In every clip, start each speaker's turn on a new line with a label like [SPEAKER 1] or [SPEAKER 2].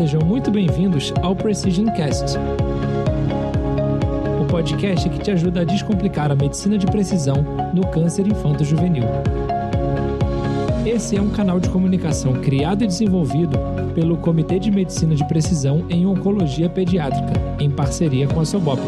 [SPEAKER 1] Sejam muito bem-vindos ao Precision Cast, o podcast que te ajuda a descomplicar a medicina de precisão no câncer infanto-juvenil. Esse é um canal de comunicação criado e desenvolvido pelo Comitê de Medicina de Precisão em Oncologia Pediátrica, em parceria com a Sobop.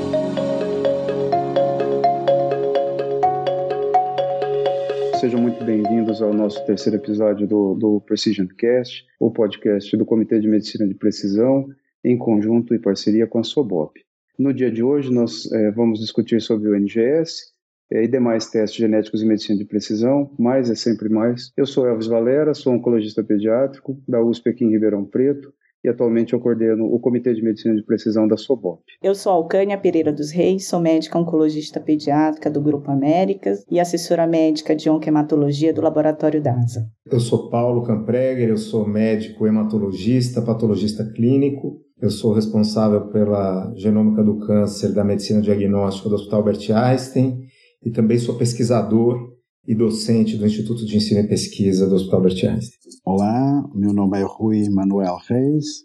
[SPEAKER 2] Sejam muito bem-vindos ao nosso terceiro episódio do, do Precision Cast, o podcast do Comitê de Medicina de Precisão, em conjunto e parceria com a Sobop. No dia de hoje, nós é, vamos discutir sobre o NGS é, e demais testes genéticos em medicina de precisão. Mais é sempre mais. Eu sou Elvis Valera, sou oncologista pediátrico da USP aqui em Ribeirão Preto e atualmente eu coordeno o Comitê de Medicina de Precisão da SOBOP.
[SPEAKER 3] Eu sou Alcânia Pereira dos Reis, sou médica oncologista pediátrica do Grupo Américas e assessora médica de onquematologia do Laboratório DASA.
[SPEAKER 4] Eu sou Paulo Campreger, eu sou médico hematologista, patologista clínico. Eu sou responsável pela genômica do câncer da medicina diagnóstica do Hospital Albert Einstein e também sou pesquisador e docente do Instituto de Ensino e Pesquisa do Hospital Albert Einstein.
[SPEAKER 5] Olá, meu nome é Rui Manuel Reis,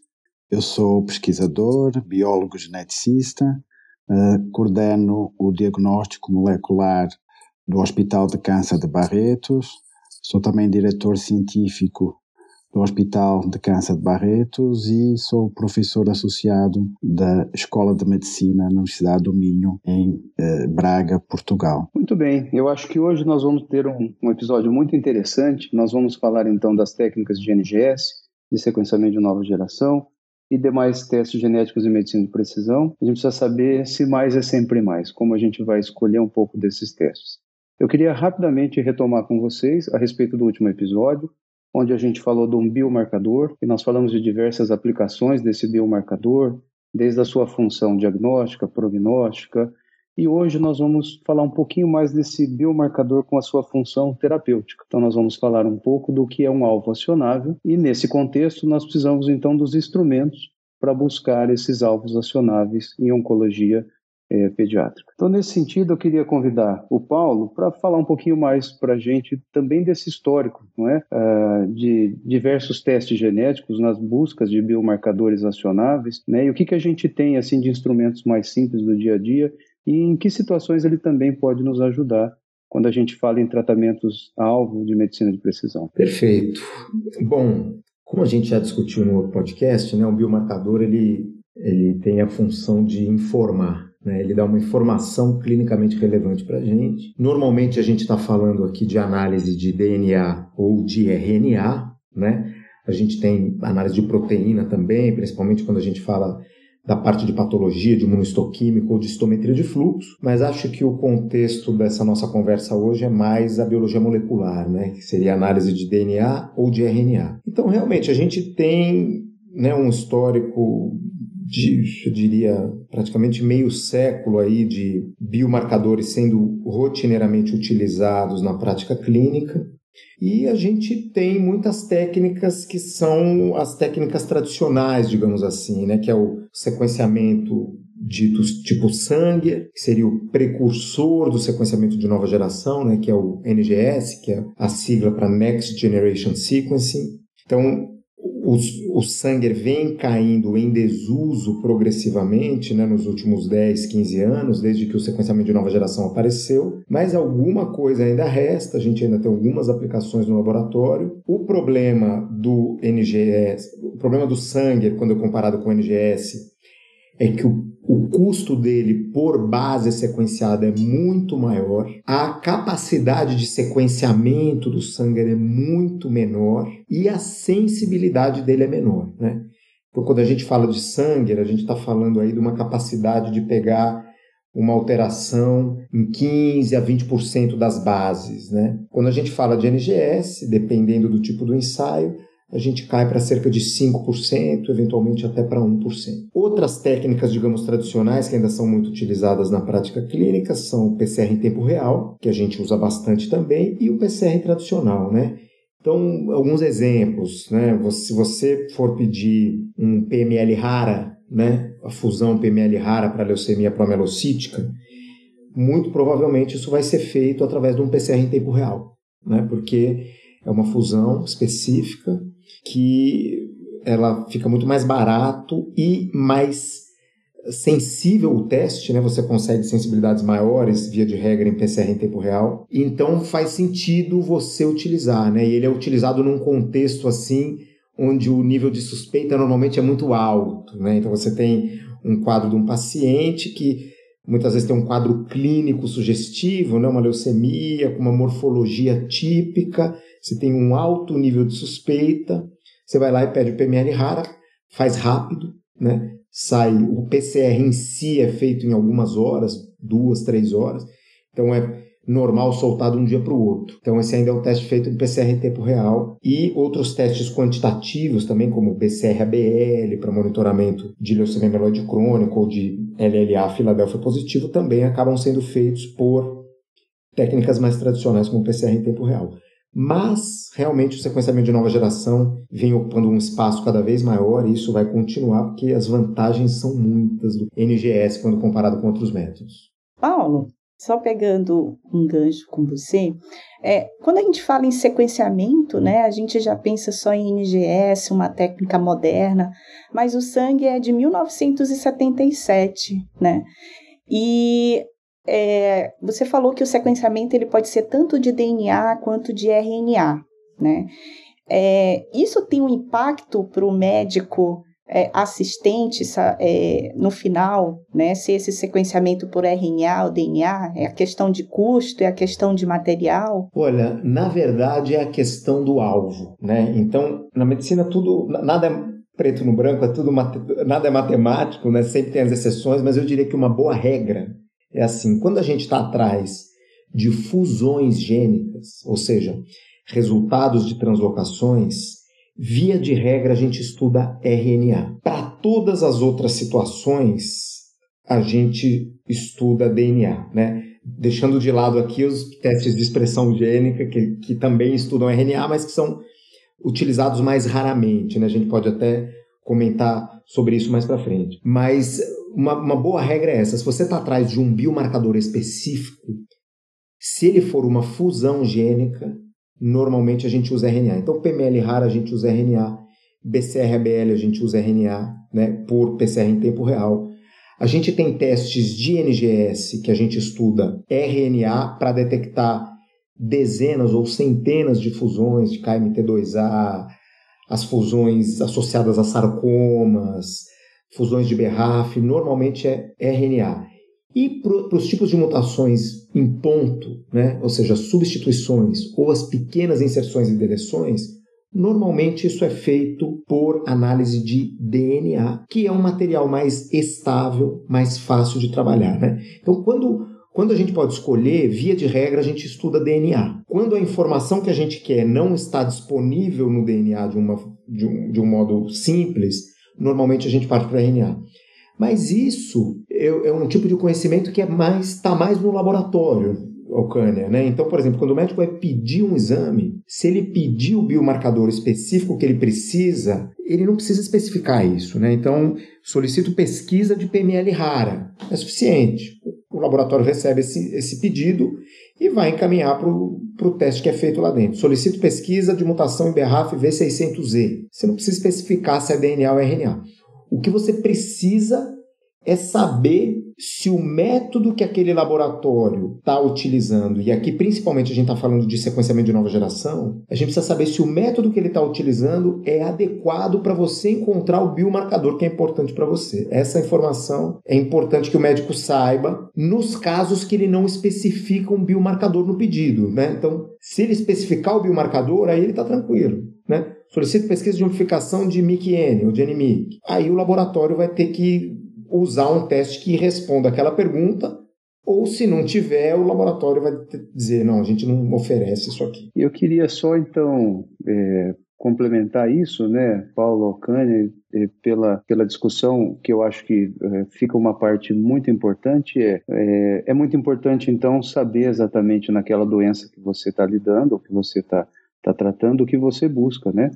[SPEAKER 5] eu sou pesquisador, biólogo geneticista, uh, coordeno o diagnóstico molecular do Hospital de Câncer de Barretos, sou também diretor científico do Hospital de Câncer de Barretos e sou professor associado da Escola de Medicina na Universidade do Minho, em eh, Braga, Portugal.
[SPEAKER 2] Muito bem, eu acho que hoje nós vamos ter um, um episódio muito interessante. Nós vamos falar então das técnicas de NGS, de sequenciamento de nova geração, e demais testes genéticos em medicina de precisão. A gente precisa saber se mais é sempre mais, como a gente vai escolher um pouco desses testes. Eu queria rapidamente retomar com vocês a respeito do último episódio, onde a gente falou de um biomarcador, e nós falamos de diversas aplicações desse biomarcador, desde a sua função diagnóstica, prognóstica, e hoje nós vamos falar um pouquinho mais desse biomarcador com a sua função terapêutica. Então nós vamos falar um pouco do que é um alvo acionável, e nesse contexto nós precisamos então dos instrumentos para buscar esses alvos acionáveis em oncologia é, pediátrica. Então, nesse sentido, eu queria convidar o Paulo para falar um pouquinho mais para a gente também desse histórico, não é? Uh, de diversos testes genéticos nas buscas de biomarcadores acionáveis, né? E o que, que a gente tem assim de instrumentos mais simples do dia a dia e em que situações ele também pode nos ajudar quando a gente fala em tratamentos alvo de medicina de precisão.
[SPEAKER 4] Perfeito. Bom, como a gente já discutiu no outro podcast, né, o biomarcador ele, ele tem a função de informar né? Ele dá uma informação clinicamente relevante para a gente. Normalmente a gente está falando aqui de análise de DNA ou de RNA, né? A gente tem análise de proteína também, principalmente quando a gente fala da parte de patologia, de imunohistoquímico ou de histometria de fluxo, mas acho que o contexto dessa nossa conversa hoje é mais a biologia molecular, né? Que seria análise de DNA ou de RNA. Então, realmente, a gente tem né, um histórico de, eu diria, praticamente meio século aí de biomarcadores sendo rotineiramente utilizados na prática clínica. E a gente tem muitas técnicas que são as técnicas tradicionais, digamos assim, né, que é o sequenciamento dito tipo sangue, que seria o precursor do sequenciamento de nova geração, né, que é o NGS, que é a sigla para Next Generation Sequencing. Então, o, o sangue vem caindo em desuso progressivamente né, nos últimos 10, 15 anos, desde que o sequenciamento de nova geração apareceu, mas alguma coisa ainda resta, a gente ainda tem algumas aplicações no laboratório. O problema do NGS, o problema do sangue, quando comparado com o NGS, é que o o custo dele por base sequenciada é muito maior, a capacidade de sequenciamento do sangue é muito menor e a sensibilidade dele é menor, né? Então, quando a gente fala de sangue, a gente está falando aí de uma capacidade de pegar uma alteração em 15 a 20% das bases, né? Quando a gente fala de NGS, dependendo do tipo do ensaio, a gente cai para cerca de 5%, eventualmente até para 1%. Outras técnicas, digamos, tradicionais que ainda são muito utilizadas na prática clínica são o PCR em tempo real, que a gente usa bastante também, e o PCR tradicional, né? Então, alguns exemplos, né? Se você for pedir um PML rara, né? A fusão PML rara para leucemia promelocítica, muito provavelmente isso vai ser feito através de um PCR em tempo real, né? Porque é uma fusão específica que ela fica muito mais barato e mais sensível o teste, né? Você consegue sensibilidades maiores, via de regra, em PCR em tempo real. Então faz sentido você utilizar, né? E ele é utilizado num contexto assim onde o nível de suspeita normalmente é muito alto, né? Então você tem um quadro de um paciente que muitas vezes tem um quadro clínico sugestivo, né? Uma leucemia com uma morfologia típica, você tem um alto nível de suspeita, você vai lá e pede o PML rara, faz rápido, né? sai, o PCR em si é feito em algumas horas, duas, três horas, então é normal soltar de um dia para o outro. Então esse ainda é um teste feito de PCR em tempo real e outros testes quantitativos também, como o BCR-ABL para monitoramento de leucemia mieloide crônica ou de LLA Filadélfia positivo também acabam sendo feitos por técnicas mais tradicionais como PCR em tempo real. Mas, realmente, o sequenciamento de nova geração vem ocupando um espaço cada vez maior e isso vai continuar porque as vantagens são muitas do NGS quando comparado com outros métodos.
[SPEAKER 3] Paulo, só pegando um gancho com você, é, quando a gente fala em sequenciamento, né, a gente já pensa só em NGS, uma técnica moderna, mas o sangue é de 1977, né? E é, você falou que o sequenciamento ele pode ser tanto de DNA quanto de RNA, né? É, isso tem um impacto para o médico é, assistente é, no final, né? Se esse sequenciamento por RNA ou DNA é a questão de custo, é a questão de material?
[SPEAKER 4] Olha, na verdade é a questão do alvo, né? Então, na medicina tudo, nada é preto no branco, é tudo nada é matemático, né? Sempre tem as exceções, mas eu diria que uma boa regra é assim: quando a gente está atrás de fusões gênicas, ou seja, resultados de translocações, via de regra a gente estuda RNA. Para todas as outras situações, a gente estuda DNA, né? Deixando de lado aqui os testes de expressão gênica, que, que também estudam RNA, mas que são utilizados mais raramente, né? A gente pode até comentar sobre isso mais para frente. Mas uma, uma boa regra é essa: se você está atrás de um biomarcador específico, se ele for uma fusão gênica, normalmente a gente usa RNA. Então, PML raro a gente usa RNA, BCR-ABL a gente usa RNA, né, por PCR em tempo real. A gente tem testes de NGS que a gente estuda RNA para detectar dezenas ou centenas de fusões de KMT2A, as fusões associadas a sarcomas, fusões de BRAF, normalmente é RNA. E para os tipos de mutações em ponto, né, ou seja, substituições ou as pequenas inserções e deleções, normalmente isso é feito por análise de DNA, que é um material mais estável, mais fácil de trabalhar. Né? Então, quando, quando a gente pode escolher, via de regra, a gente estuda DNA. Quando a informação que a gente quer não está disponível no DNA de, uma, de, um, de um modo simples, normalmente a gente parte para RNA. Mas isso é, é, um tipo de conhecimento que é mais está mais no laboratório, Alcânia, né? Então, por exemplo, quando o médico vai pedir um exame, se ele pedir o biomarcador específico que ele precisa, ele não precisa especificar isso, né? Então, solicito pesquisa de PML rara, é suficiente. O laboratório recebe esse, esse pedido e vai encaminhar para o teste que é feito lá dentro. Solicito pesquisa de mutação em BRAF V600Z. Você não precisa especificar se é DNA ou RNA. O que você precisa é saber se o método que aquele laboratório está utilizando, e aqui principalmente a gente está falando de sequenciamento de nova geração, a gente precisa saber se o método que ele está utilizando é adequado para você encontrar o biomarcador que é importante para você. Essa informação é importante que o médico saiba nos casos que ele não especifica um biomarcador no pedido. Né? Então, se ele especificar o biomarcador, aí ele está tranquilo. Né? Solicito pesquisa de amplificação de MIC-N ou de NMIC. Aí o laboratório vai ter que usar um teste que responda aquela pergunta, ou se não tiver, o laboratório vai dizer, não, a gente não oferece isso aqui.
[SPEAKER 2] Eu queria só, então, é, complementar isso, né, Paulo Alcânia, é, pela, pela discussão, que eu acho que é, fica uma parte muito importante, é, é, é, muito importante, então, saber exatamente naquela doença que você está lidando, ou que você está tá tratando, o que você busca, né,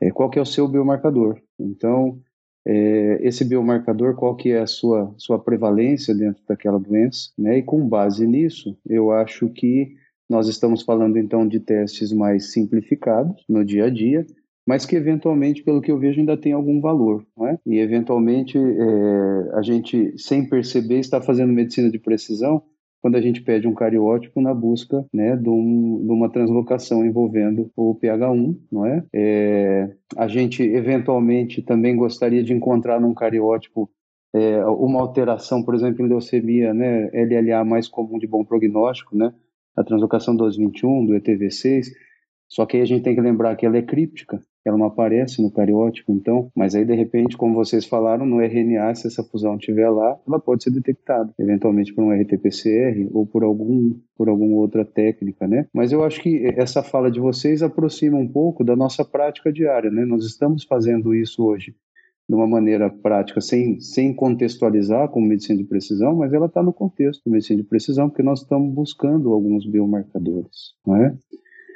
[SPEAKER 2] é, qual que é o seu biomarcador. Então, é, esse biomarcador, qual que é a sua, sua prevalência dentro daquela doença, né? E com base nisso, eu acho que nós estamos falando então de testes mais simplificados no dia a dia, mas que eventualmente, pelo que eu vejo, ainda tem algum valor, não é? E eventualmente é, a gente, sem perceber, está fazendo medicina de precisão quando a gente pede um cariótipo na busca né, de, um, de uma translocação envolvendo o PH1, não é? é? A gente eventualmente também gostaria de encontrar num cariótipo é, uma alteração, por exemplo, em leucemia, né, LLA mais comum de bom prognóstico, né, a translocação 221 do ETV6, só que aí a gente tem que lembrar que ela é críptica, ela não aparece no cariótipo, então, mas aí de repente, como vocês falaram, no RNA, se essa fusão estiver lá, ela pode ser detectada, eventualmente por um RT-PCR ou por algum por alguma outra técnica, né? Mas eu acho que essa fala de vocês aproxima um pouco da nossa prática diária, né? Nós estamos fazendo isso hoje de uma maneira prática, sem, sem contextualizar como medicina de precisão, mas ela está no contexto de medicina de precisão, porque nós estamos buscando alguns biomarcadores, não é?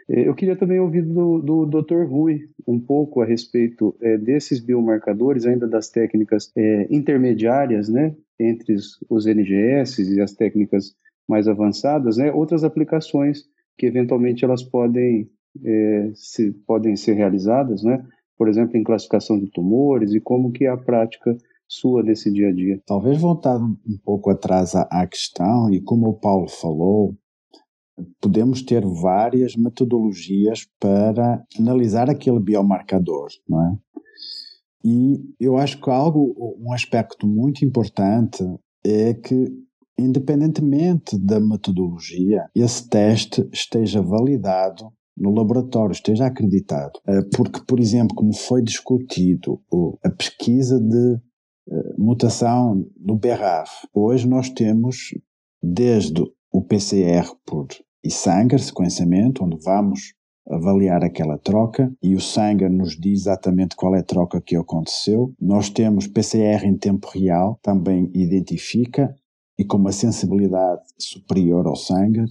[SPEAKER 2] É, eu queria também ouvir do, do Dr. Rui um pouco a respeito é, desses biomarcadores, ainda das técnicas é, intermediárias, né, entre os NGS e as técnicas mais avançadas, né, outras aplicações que eventualmente elas podem, é, se, podem ser realizadas, né, por exemplo, em classificação de tumores e como que é a prática sua nesse dia a dia.
[SPEAKER 5] Talvez voltar um pouco atrás à questão e como o Paulo falou, podemos ter várias metodologias para analisar aquele biomarcador, não é? E eu acho que algo, um aspecto muito importante é que, independentemente da metodologia, esse teste esteja validado no laboratório, esteja acreditado. Eh, porque, por exemplo, como foi discutido a pesquisa de eh, mutação no BRAF, hoje nós temos desde o PCR por e Sanger, sequenciamento, onde vamos avaliar aquela troca e o Sanger nos diz exatamente qual é a troca que aconteceu. Nós temos PCR em tempo real, também identifica e com uma sensibilidade superior ao Sanger.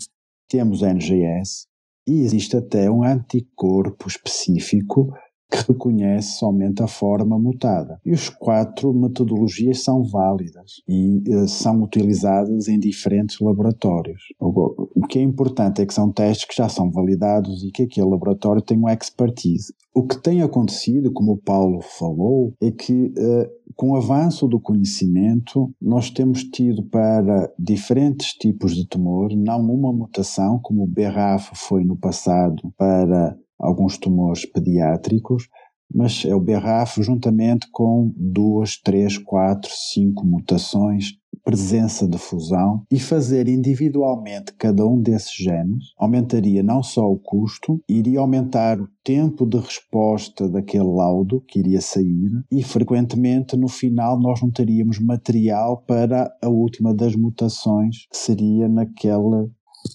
[SPEAKER 5] Temos NGS e existe até um anticorpo específico que reconhece somente a forma mutada. E os quatro metodologias são válidas e uh, são utilizadas em diferentes laboratórios. O, o, que é importante é que são testes que já são validados e que aquele laboratório tem uma expertise. O que tem acontecido, como o Paulo falou, é que uh, com o avanço do conhecimento, nós temos tido para diferentes tipos de tumor, não uma mutação, como o BRAF foi no passado para alguns tumores pediátricos, mas é o BRAF juntamente com duas, três, quatro, cinco mutações, presença de fusão e fazer individualmente cada um desses genes aumentaria não só o custo, iria aumentar o tempo de resposta daquele laudo que iria sair e frequentemente no final nós não teríamos material para a última das mutações que seria naquela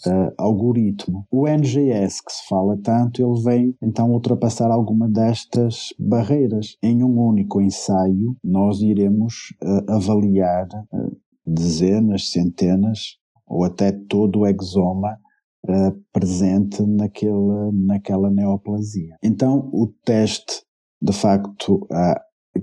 [SPEAKER 5] uh, algoritmo. O NGS que se fala tanto, ele vem então ultrapassar alguma destas barreiras. Em um único ensaio, nós iremos uh, avaliar uh, dezenas, centenas ou até todo o exoma presente naquela, naquela neoplasia. Então, o teste, de facto,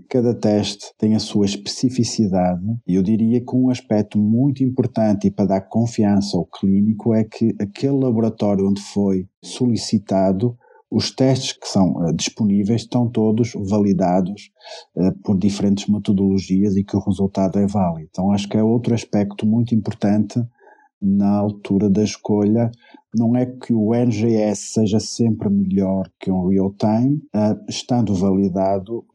[SPEAKER 5] Cada teste tem a sua especificidade e eu diria que um aspecto muito importante e para dar confiança ao clínico é que aquele laboratório onde foi solicitado os testes que são uh, disponíveis estão todos validados uh, por diferentes metodologias e que o resultado é válido. Então acho que é outro aspecto muito importante na altura da escolha. Não é que o NGS seja sempre melhor que um real-time, uh, estando validado,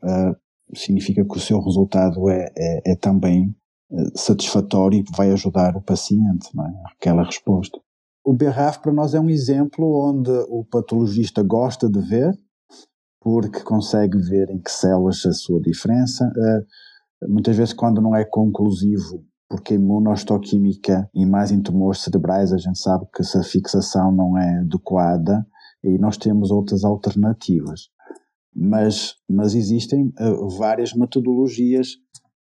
[SPEAKER 5] significa que o seu resultado é, é, é também eh, satisfatório e vai ajudar o paciente, é? aquela resposta. O BRAF para nós é um exemplo onde o patologista gosta de ver, porque consegue ver em que células a sua diferença. Uh, muitas vezes, quando não é conclusivo, porque a imunohistoquímica e mais em tumores cerebrais, a gente sabe que essa fixação não é adequada e nós temos outras alternativas mas, mas existem uh, várias metodologias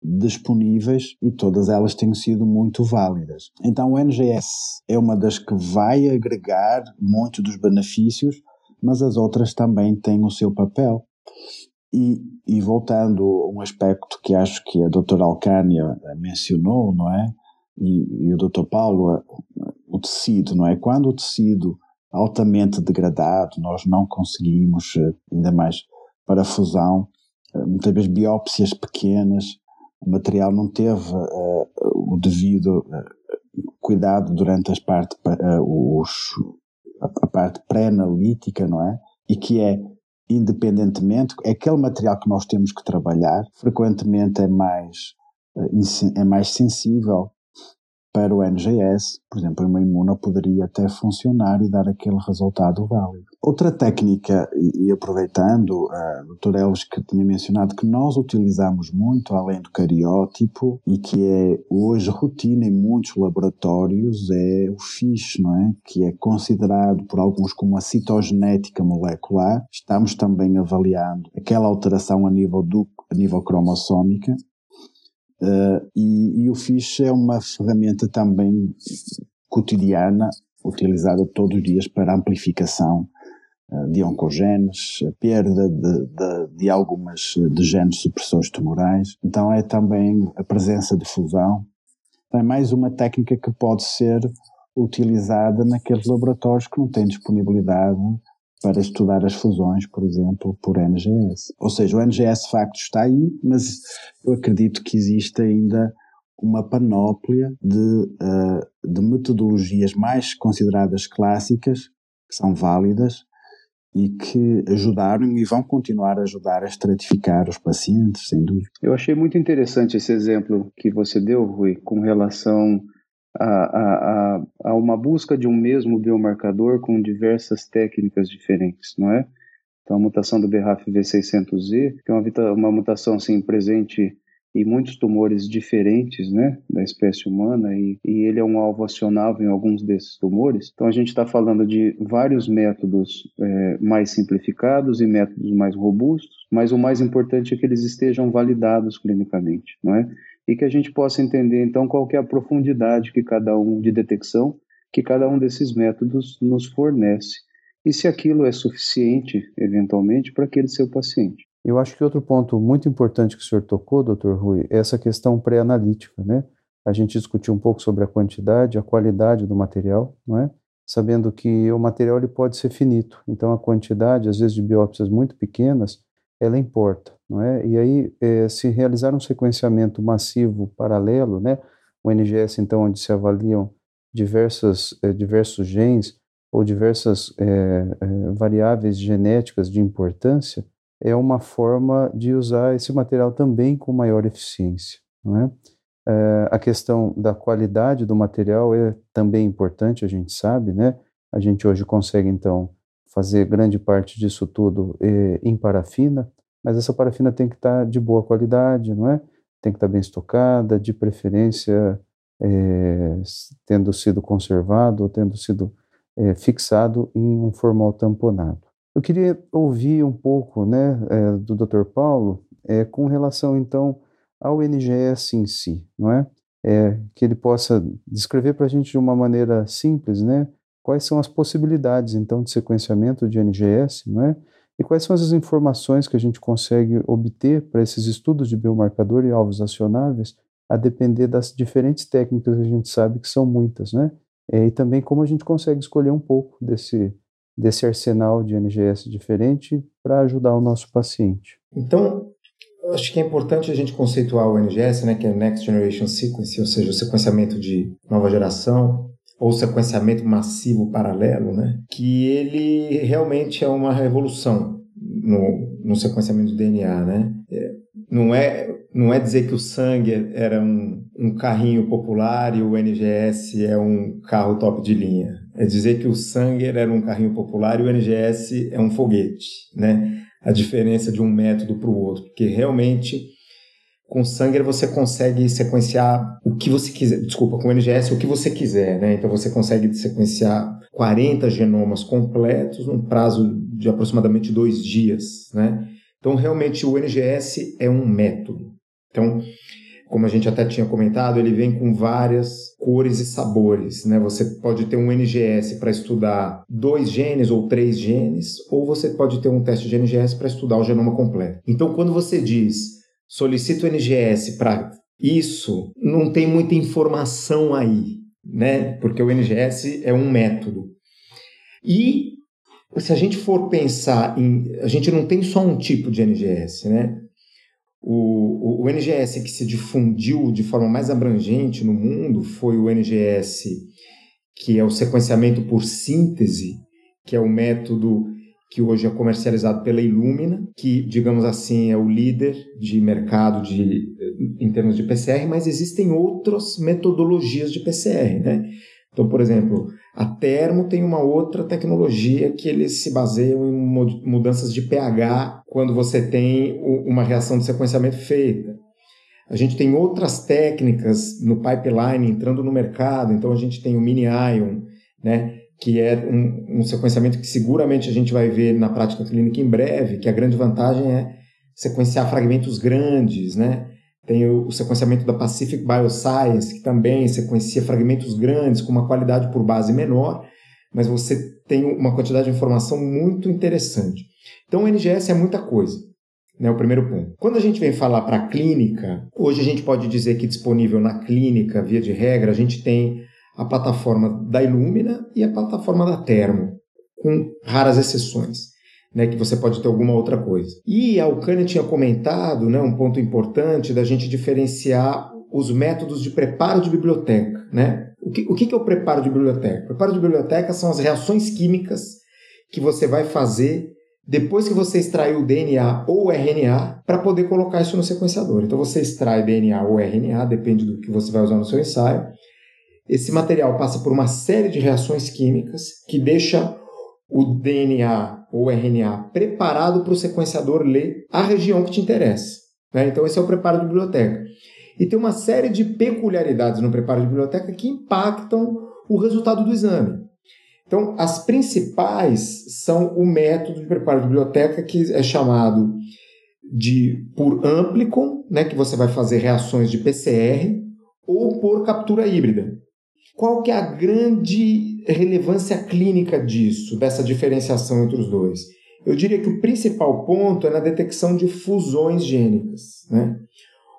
[SPEAKER 5] disponíveis e todas elas têm sido muito válidas. Então o NGS é uma das que vai agregar muito dos benefícios, mas as outras também têm o seu papel. E, e voltando a um aspecto que acho que a doutora Alcânia mencionou, não é? E, e o doutor Paulo, o tecido, não é? Quando o tecido altamente degradado, nós não conseguimos, eh, ainda mais para fusão, uh, muitas vezes biópsias pequenas, o material não teve uh, o devido cuidado durante as parte, os, a, parte pré-analítica, não é? E que é independentemente, aquele material que nós temos que trabalhar frequentemente é mais, é mais sensível para o NGS, por exemplo, uma imuna poderia até funcionar e dar aquele resultado válido. Outra técnica, e, aproveitando, a uh, doutora Elves que tinha mencionado que nós utilizamos muito além do cariótipo e que é hoje rotina em muitos laboratórios, é o FISH, não é? Que é considerado por alguns como a citogenética molecular. Estamos também avaliando aquela alteração a nível do a nível cromossómica Uh, e, e, o FISH é uma ferramenta também cotidiana, utilizada todos os dias para amplificação uh, de oncogenes, perda de, de, de, algumas de genes supressores tumorais. Então é também a presença de fusão. É mais uma técnica que pode ser utilizada naqueles laboratórios que não têm disponibilidade para estudar as fusões, por exemplo, por NGS. Ou seja, o NGS de facto está aí, mas eu acredito que existe ainda uma panóplia de, uh, de metodologias mais consideradas clássicas, que são válidas e que ajudaram e vão continuar a ajudar a estratificar os pacientes, sem dúvida.
[SPEAKER 2] Eu achei muito interessante esse exemplo que você deu, Rui, com relação a, a, a, uma busca de um mesmo biomarcador com diversas técnicas diferentes, não é? Então, a mutação do BRAF V600Z, que é uma, uma mutação assim, presente em muitos tumores diferentes, né, da espécie humana, e, e ele é um alvo acionável em alguns desses tumores. Então, a gente está falando de vários métodos é, mais simplificados e métodos mais robustos, mas o mais importante é que eles estejam validados clinicamente, não é? E que a gente possa entender então qual é a profundidade que cada um de detecção que cada um desses métodos nos fornece e se aquilo é suficiente eventualmente para aquele seu paciente.
[SPEAKER 6] Eu acho que outro ponto muito importante que o senhor tocou, doutor Rui, é essa questão pré-analítica, né? A gente discutiu um pouco sobre a quantidade, a qualidade do material, não é? Sabendo que o material ele pode ser finito, então a quantidade, às vezes de biópsias muito pequenas, ela importa, não é? E aí, é, se realizar um sequenciamento massivo paralelo, né, o NGS, então, onde se avaliam diversas, é, diversos genes ou diversas é, variáveis genéticas de importância, é uma forma de usar esse material também com maior eficiência, não é? a questão da qualidade do material é também importante, a gente sabe, né? A gente hoje consegue, então, fazer grande parte disso tudo eh, em parafina, mas essa parafina tem que estar tá de boa qualidade, não é? Tem que estar tá bem estocada, de preferência eh, tendo sido conservado ou tendo sido eh, fixado em um formal tamponado. Eu queria ouvir um pouco né, do Dr. Paulo com relação então ao NGS em si, não é? é que ele possa descrever para a gente de uma maneira simples, né? Quais são as possibilidades, então, de sequenciamento de NGS, não é? E quais são as informações que a gente consegue obter para esses estudos de biomarcador e alvos acionáveis, a depender das diferentes técnicas que a gente sabe que são muitas, né? É, e também como a gente consegue escolher um pouco desse, desse arsenal de NGS diferente para ajudar o nosso paciente.
[SPEAKER 4] Então, acho que é importante a gente conceituar o NGS, né, que é Next Generation Sequence, ou seja, o sequenciamento de nova geração, ou sequenciamento massivo paralelo, né? que ele realmente é uma revolução no, no sequenciamento do DNA. Né? É, não, é, não é dizer que o sangue era um, um carrinho popular e o NGS é um carro top de linha. É dizer que o sangue era um carrinho popular e o NGS é um foguete. Né? A diferença de um método para o outro, porque realmente com Sanger você consegue sequenciar o que você quiser, desculpa, com o NGS o que você quiser, né? Então você consegue sequenciar 40 genomas completos num prazo de aproximadamente dois dias, né? Então realmente o NGS é um método. Então, como a gente até tinha comentado, ele vem com várias cores e sabores, né? Você pode ter um NGS para estudar dois genes ou três genes, ou você pode ter um teste de NGS para estudar o genoma completo. Então, quando você diz solicito o NGS para isso, não tem muita informação aí, né? Porque o NGS é um método. E se a gente for pensar em. A gente não tem só um tipo de NGS, né? O, o, o, NGS que se difundiu de forma mais abrangente no mundo foi o NGS, que é o sequenciamento por síntese, que é o método que hoje é comercializado pela Illumina, que, digamos assim, é o líder de mercado de, em termos de PCR, mas existem outras metodologias de PCR, né? Então, por exemplo, a Termo tem uma outra tecnologia que eles se baseiam em mudanças de pH quando você tem uma reação de sequenciamento feita. A gente tem outras técnicas no pipeline entrando no mercado, então a gente tem o mini-ion, né, que é um, um sequenciamento que seguramente a gente vai ver na prática clínica em breve, que a grande vantagem é sequenciar fragmentos grandes, né? Tem o, sequenciamento da Pacific Bioscience, que também sequencia fragmentos grandes com uma qualidade por base menor, mas você tem uma quantidade de informação muito interessante. Então, o NGS é muita coisa, né? O primeiro ponto. Quando a gente vem falar para a clínica, hoje a gente pode dizer que disponível na clínica, via de regra, a gente tem a plataforma da Illumina e a plataforma da Termo, com raras exceções né, que você pode ter alguma outra coisa. E a Alcânia tinha comentado né, um ponto importante da gente diferenciar os métodos de preparo de biblioteca. Né? O, que, o que é o preparo de biblioteca? O preparo de biblioteca são as reações químicas que você vai fazer depois que você extraiu o DNA ou o RNA para poder colocar isso no sequenciador. Então você extrai DNA ou RNA, depende do que você vai usar no seu ensaio. Esse material passa por uma série de reações químicas que deixa o DNA ou RNA preparado para o sequenciador ler a região que te interessa. Né? Então, esse é o preparo de biblioteca. E tem uma série de peculiaridades no preparo de biblioteca que impactam o resultado do exame. Então, as principais são o método de preparo de biblioteca, que é chamado de por amplicon, né, que você vai fazer reações de PCR, ou por captura híbrida. Qual que é a grande relevância clínica disso, dessa diferenciação entre os dois? Eu diria que o principal ponto é na detecção de fusões gênicas. Né?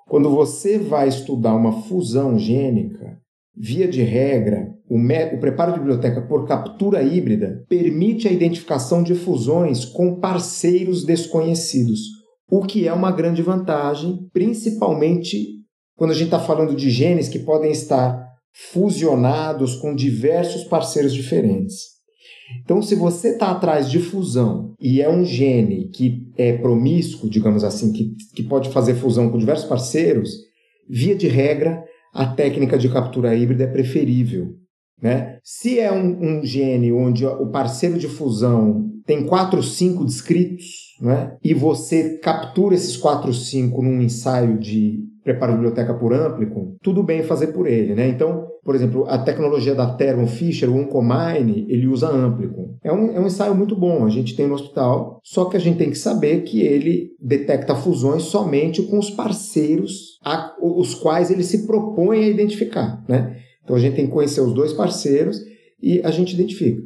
[SPEAKER 4] Quando você vai estudar uma fusão gênica, via de regra, o, o, preparo de biblioteca por captura híbrida permite a identificação de fusões com parceiros desconhecidos, o que é uma grande vantagem, principalmente quando a gente está falando de genes que podem estar fusionados com diversos parceiros diferentes. Então, se você está atrás de fusão e é um gene que é promíscuo, digamos assim, que, que pode fazer fusão com diversos parceiros, via de regra, a técnica de captura híbrida é preferível. Né? Se é um, um gene onde o parceiro de fusão tem 4 ou 5 descritos, né? e você captura esses 4 ou 5 num ensaio de prepara a biblioteca por Amplicon, tudo bem fazer por ele, né? Então, por exemplo, a tecnologia da Thermo Fisher, o Oncomine, ele usa Amplicon. É um, é um ensaio muito bom, a gente tem no hospital, só que a gente tem que saber que ele detecta fusões somente com os parceiros a, os quais ele se propõe a identificar, né? Então a gente tem que conhecer os dois parceiros e a gente identifica.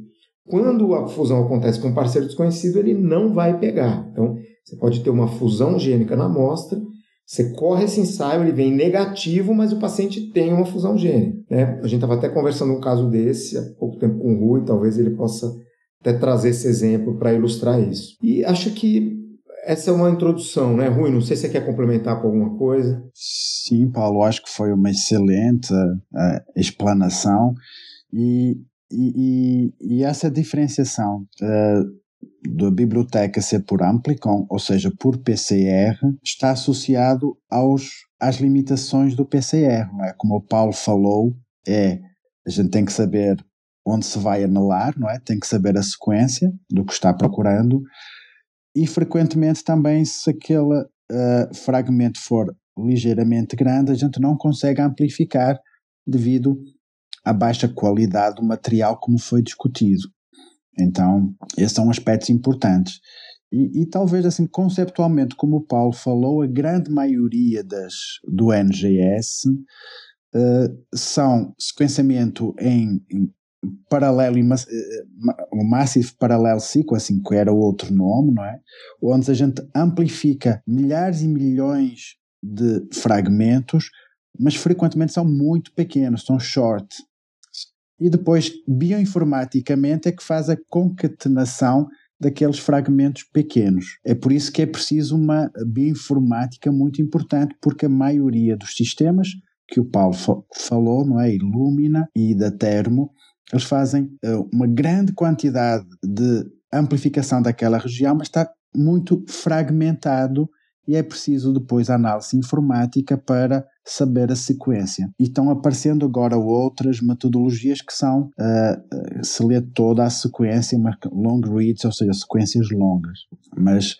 [SPEAKER 4] Quando a fusão acontece com um parceiro desconhecido, ele não vai pegar. Então, você pode ter uma fusão gênica na amostra você corre esse ensaio, ele vem negativo, mas o paciente tem uma fusão gênica. Né? A gente estava até conversando um caso desse há pouco tempo com o Rui, talvez ele possa até trazer esse exemplo para ilustrar isso. E acho que essa é uma introdução, né, Rui? Não sei se você quer complementar com alguma coisa.
[SPEAKER 5] Sim, Paulo, acho que foi uma excelente uh, explanação e, e, e, essa diferenciação uh, da biblioteca ser por Amplicon, ou seja, por PCR, está associado aos, às limitações do PCR. Não é? Como o Paulo falou, é a gente tem que saber onde se vai anelar, não é? Tem que saber a sequência do que está procurando e frequentemente também se aquele uh, fragmento for ligeiramente grande, a gente não consegue amplificar devido à baixa qualidade do material como foi discutido. Então, esses são aspectos importantes. E, e, talvez assim, conceptualmente, como o Paulo falou, a grande maioria das, do NGS uh, são sequenciamento em, em paralelo, o Massive Parallel Sequencing, que era outro nome, não é? Onde a gente amplifica milhares e milhões de fragmentos, mas frequentemente são muito pequenos, são short e depois bioinformaticamente é que faz a concatenação daqueles fragmentos pequenos. É por isso que é preciso uma bioinformática muito importante, porque a maioria dos sistemas que o Paulo falou, não é? Illumina e da Termo, eles fazem uh, uma grande quantidade de amplificação daquela região, mas está muito fragmentado e é preciso depois análise informática para saber a sequência. E estão aparecendo agora outras metodologias que são uh, se lê toda a sequência, long reads, ou seja, sequências longas. Mas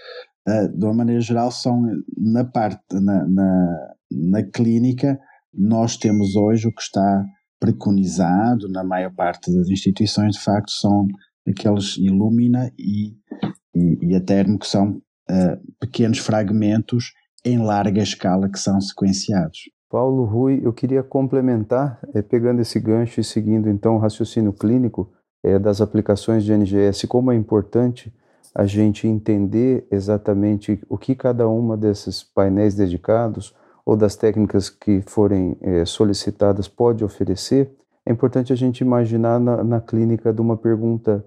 [SPEAKER 5] uh, de uma maneira geral são na parte na, na, na clínica nós temos hoje o que está preconizado na maior parte das instituições, de facto, são aqueles Illumina e, e, e a Termo, que são uh, pequenos fragmentos em larga escala que são sequenciados.
[SPEAKER 6] Paulo Rui, eu queria complementar, é, pegando esse gancho e seguindo então o raciocínio clínico é, das aplicações de NGS, como é importante a gente entender exatamente o que cada uma desses painéis dedicados ou das técnicas que forem é, solicitadas pode oferecer, é importante a gente imaginar na, na clínica de uma pergunta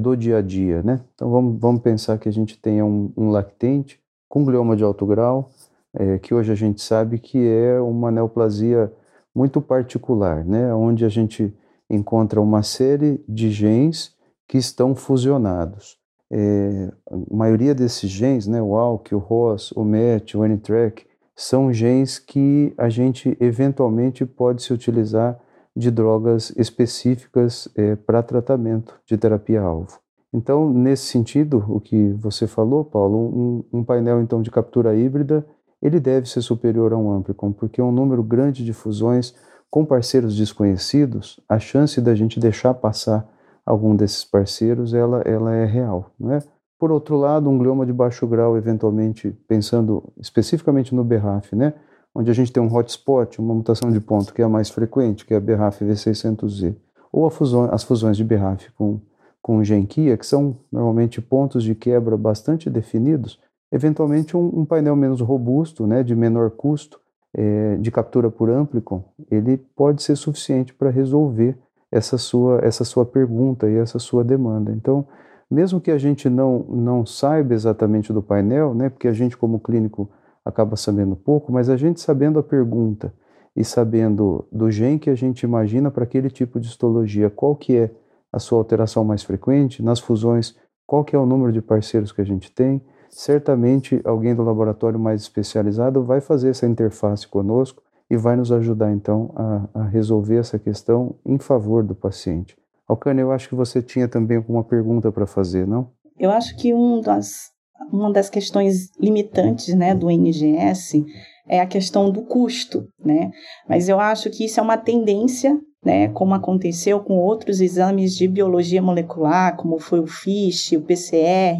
[SPEAKER 6] do dia a dia, né? Então vamos, vamos pensar que a gente tenha um, um lactente com glioma de alto grau, é, que hoje a gente sabe que é uma neoplasia muito particular, né? Onde a gente encontra uma série de genes que estão fusionados. É, a maioria desses genes, né, o ALK, o ROS, o MET, o NTRK, são genes que a gente eventualmente pode se utilizar de drogas específicas é, para tratamento de terapia-alvo. Então, nesse sentido, o que você falou, Paulo, um, um, painel então de captura híbrida, ele deve ser superior a um Amplicon, porque um número grande de fusões com parceiros desconhecidos, a chance da gente deixar passar algum desses parceiros, ela, ela é real, não é? Por outro lado, um glioma de baixo grau, eventualmente, pensando especificamente no BRAF, né? onde a gente tem um hotspot, uma mutação de ponto que é a mais frequente, que é a BRAF V600Z, ou fusão, as fusões de BRAF com, com Genkia, que são normalmente pontos de quebra bastante definidos, eventualmente um, um painel menos robusto, né, de menor custo, é, de captura por amplicon, ele pode ser suficiente para resolver essa sua, essa sua pergunta e essa sua demanda. Então, mesmo que a gente não, não saiba exatamente do painel, né, porque a gente como clínico acaba sabendo pouco, mas a gente sabendo a pergunta e sabendo do gene que a gente imagina para aquele tipo de histologia, qual que é a sua alteração mais frequente, nas fusões, qual que é o número de parceiros que a gente tem, certamente alguém do laboratório mais especializado vai fazer essa interface conosco e vai nos ajudar então a, a resolver essa questão em favor do paciente. Alcânia, eu acho que você tinha também alguma pergunta para fazer, não?
[SPEAKER 3] Eu acho que um das, uma das questões limitantes né, do NGS é a questão do custo, né? Mas eu acho que isso é uma tendência, né? Como aconteceu com outros exames de biologia molecular, como foi o FISH, o PCR,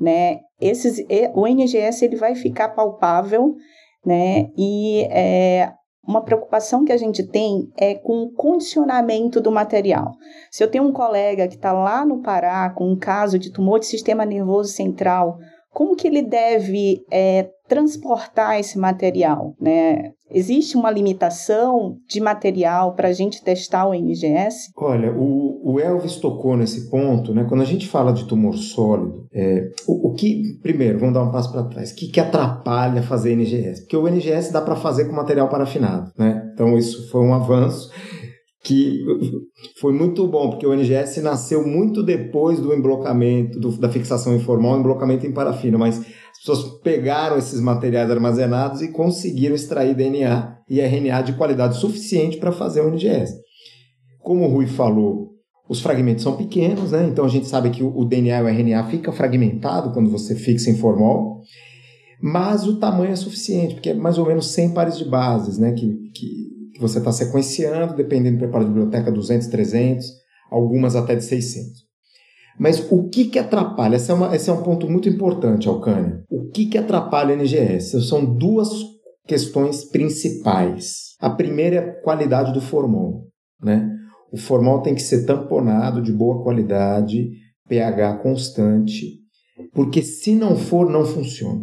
[SPEAKER 3] né? Esses, o NGS ele vai ficar palpável, né? E é, uma preocupação que a gente tem é com o condicionamento do material. Se eu tenho um colega que está lá no Pará com um caso de tumor de sistema nervoso central, como que ele deve é, transportar esse material? Né? Existe uma limitação de material para a gente testar o NGS?
[SPEAKER 4] Olha, o, o, Elvis tocou nesse ponto, né? Quando a gente fala de tumor sólido, é, o, o, que, primeiro, vamos dar um passo para trás, o que, que atrapalha fazer NGS? Porque o NGS dá para fazer com material parafinado, né? Então isso foi um avanço que foi muito bom, porque o NGS nasceu muito depois do emblocamento, do, da fixação informal, emblocamento em parafina, mas as pessoas pegaram esses materiais armazenados e conseguiram extrair DNA e RNA de qualidade suficiente para fazer o NGS. Como o Rui falou, os fragmentos são pequenos, né? então a gente sabe que o DNA e o RNA fica fragmentado quando você fixa em formol, mas o tamanho é suficiente, porque é mais ou menos 100 pares de bases, né? que, que que você está sequenciando, dependendo do preparo de biblioteca, 200, 300, algumas até de 600. Mas o que, que atrapalha? Esse é, uma, esse é um ponto muito importante, Alcânia. O que, que atrapalha a NGS? São duas questões principais. A primeira é a qualidade do formol. Né? O formol tem que ser tamponado de boa qualidade, pH constante, porque se não for, não funciona.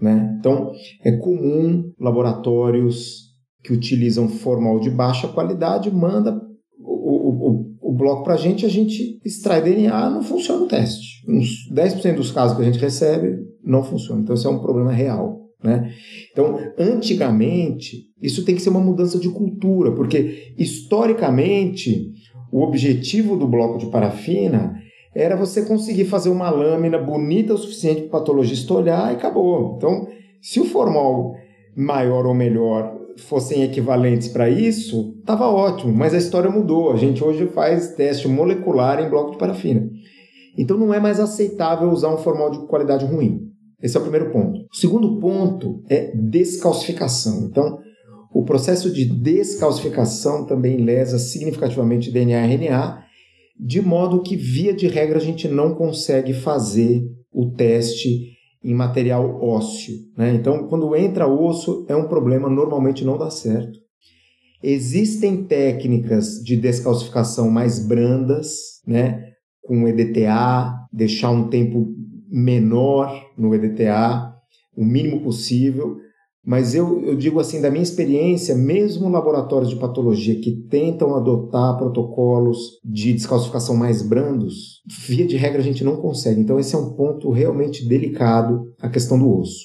[SPEAKER 4] Né? Então, é comum laboratórios que utilizam formol de baixa qualidade, manda o, o, o, bloco para a gente, a gente extrai DNA, não funciona o teste. Uns 10% dos casos que a gente recebe não funciona. Então, isso é um problema real. Né? Então, antigamente, isso tem que ser uma mudança de cultura, porque historicamente o objetivo do bloco de parafina era você conseguir fazer uma lâmina bonita o suficiente para o patologista olhar e acabou. Então, se o formol maior ou melhor fossem equivalentes para isso, estava ótimo, mas a história mudou. A gente hoje faz teste molecular em bloco de parafina. Então não é mais aceitável usar um formal de qualidade ruim. Esse é o primeiro ponto. O segundo ponto é descalcificação. Então, o processo de descalcificação também lesa significativamente DNA e RNA, de modo que, via de regra, a gente não consegue fazer o teste em material ósseo. Né? Então, quando entra osso, é um problema, normalmente não dá certo. Existem técnicas de descalcificação mais brandas, né? com EDTA, deixar um tempo menor no EDTA, o mínimo possível, mas eu, eu digo assim, da minha experiência, mesmo laboratórios de patologia que tentam adotar protocolos de descalcificação mais brandos, via de regra a gente não consegue. Então, esse é um ponto realmente delicado, a questão do osso.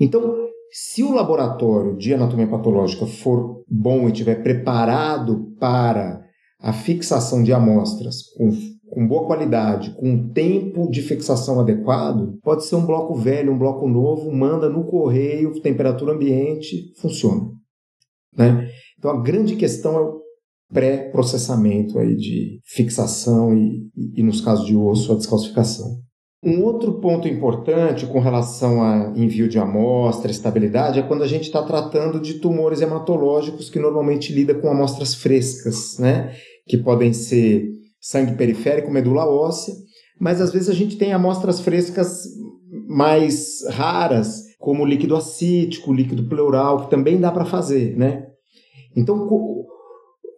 [SPEAKER 4] Então, se o laboratório de anatomia patológica for bom e estiver preparado para a fixação de amostras com com boa qualidade, com tempo de fixação adequado, pode ser um bloco velho, um bloco novo, manda no correio, temperatura ambiente, funciona. Né? Então a grande questão é o pré-processamento aí de fixação e, e, nos casos de osso, a descalcificação. Um outro ponto importante com relação a envio de amostra, estabilidade, é quando a gente está tratando de tumores hematológicos que normalmente lida com amostras frescas, né? que podem ser sangue periférico, medula óssea, mas às vezes a gente tem amostras frescas mais raras, como líquido acítico, líquido pleural, que também dá para fazer, né? Então,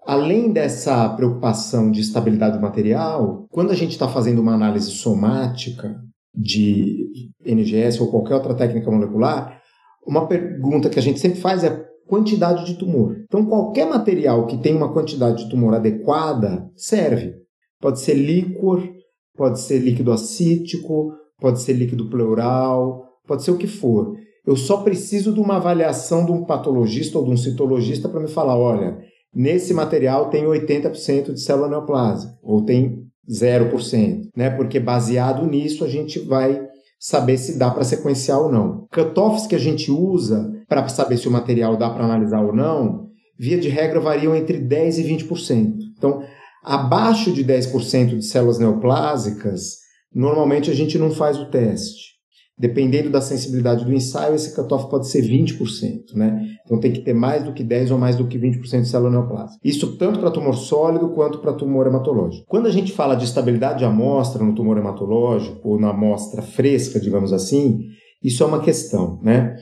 [SPEAKER 4] além dessa preocupação de estabilidade do material, quando a gente está fazendo uma análise somática de NGS ou qualquer outra técnica molecular, uma pergunta que a gente sempre faz é quantidade de tumor. Então, qualquer material que tenha uma quantidade de tumor adequada serve. Pode ser líquor, pode ser líquido acítico, pode ser líquido pleural, pode ser o que for. Eu só preciso de uma avaliação de um patologista ou de um citologista para me falar, olha, nesse material tem 80% de célula neoplásica, ou tem 0%, né? Porque baseado nisso a gente vai saber se dá para sequenciar ou não. Cutoffs que a gente usa para saber se o material dá para analisar ou não, via de regra variam entre 10 e 20%. Então, Abaixo de 10% de células neoplásicas, normalmente a gente não faz o teste. Dependendo da sensibilidade do ensaio, esse cutoff pode ser 20%, né? Então tem que ter mais do que 10 ou mais do que 20% de célula neoplásica. Isso tanto para tumor sólido quanto para tumor hematológico. Quando a gente fala de estabilidade de amostra no tumor hematológico ou na amostra fresca, digamos assim, isso é uma questão, né?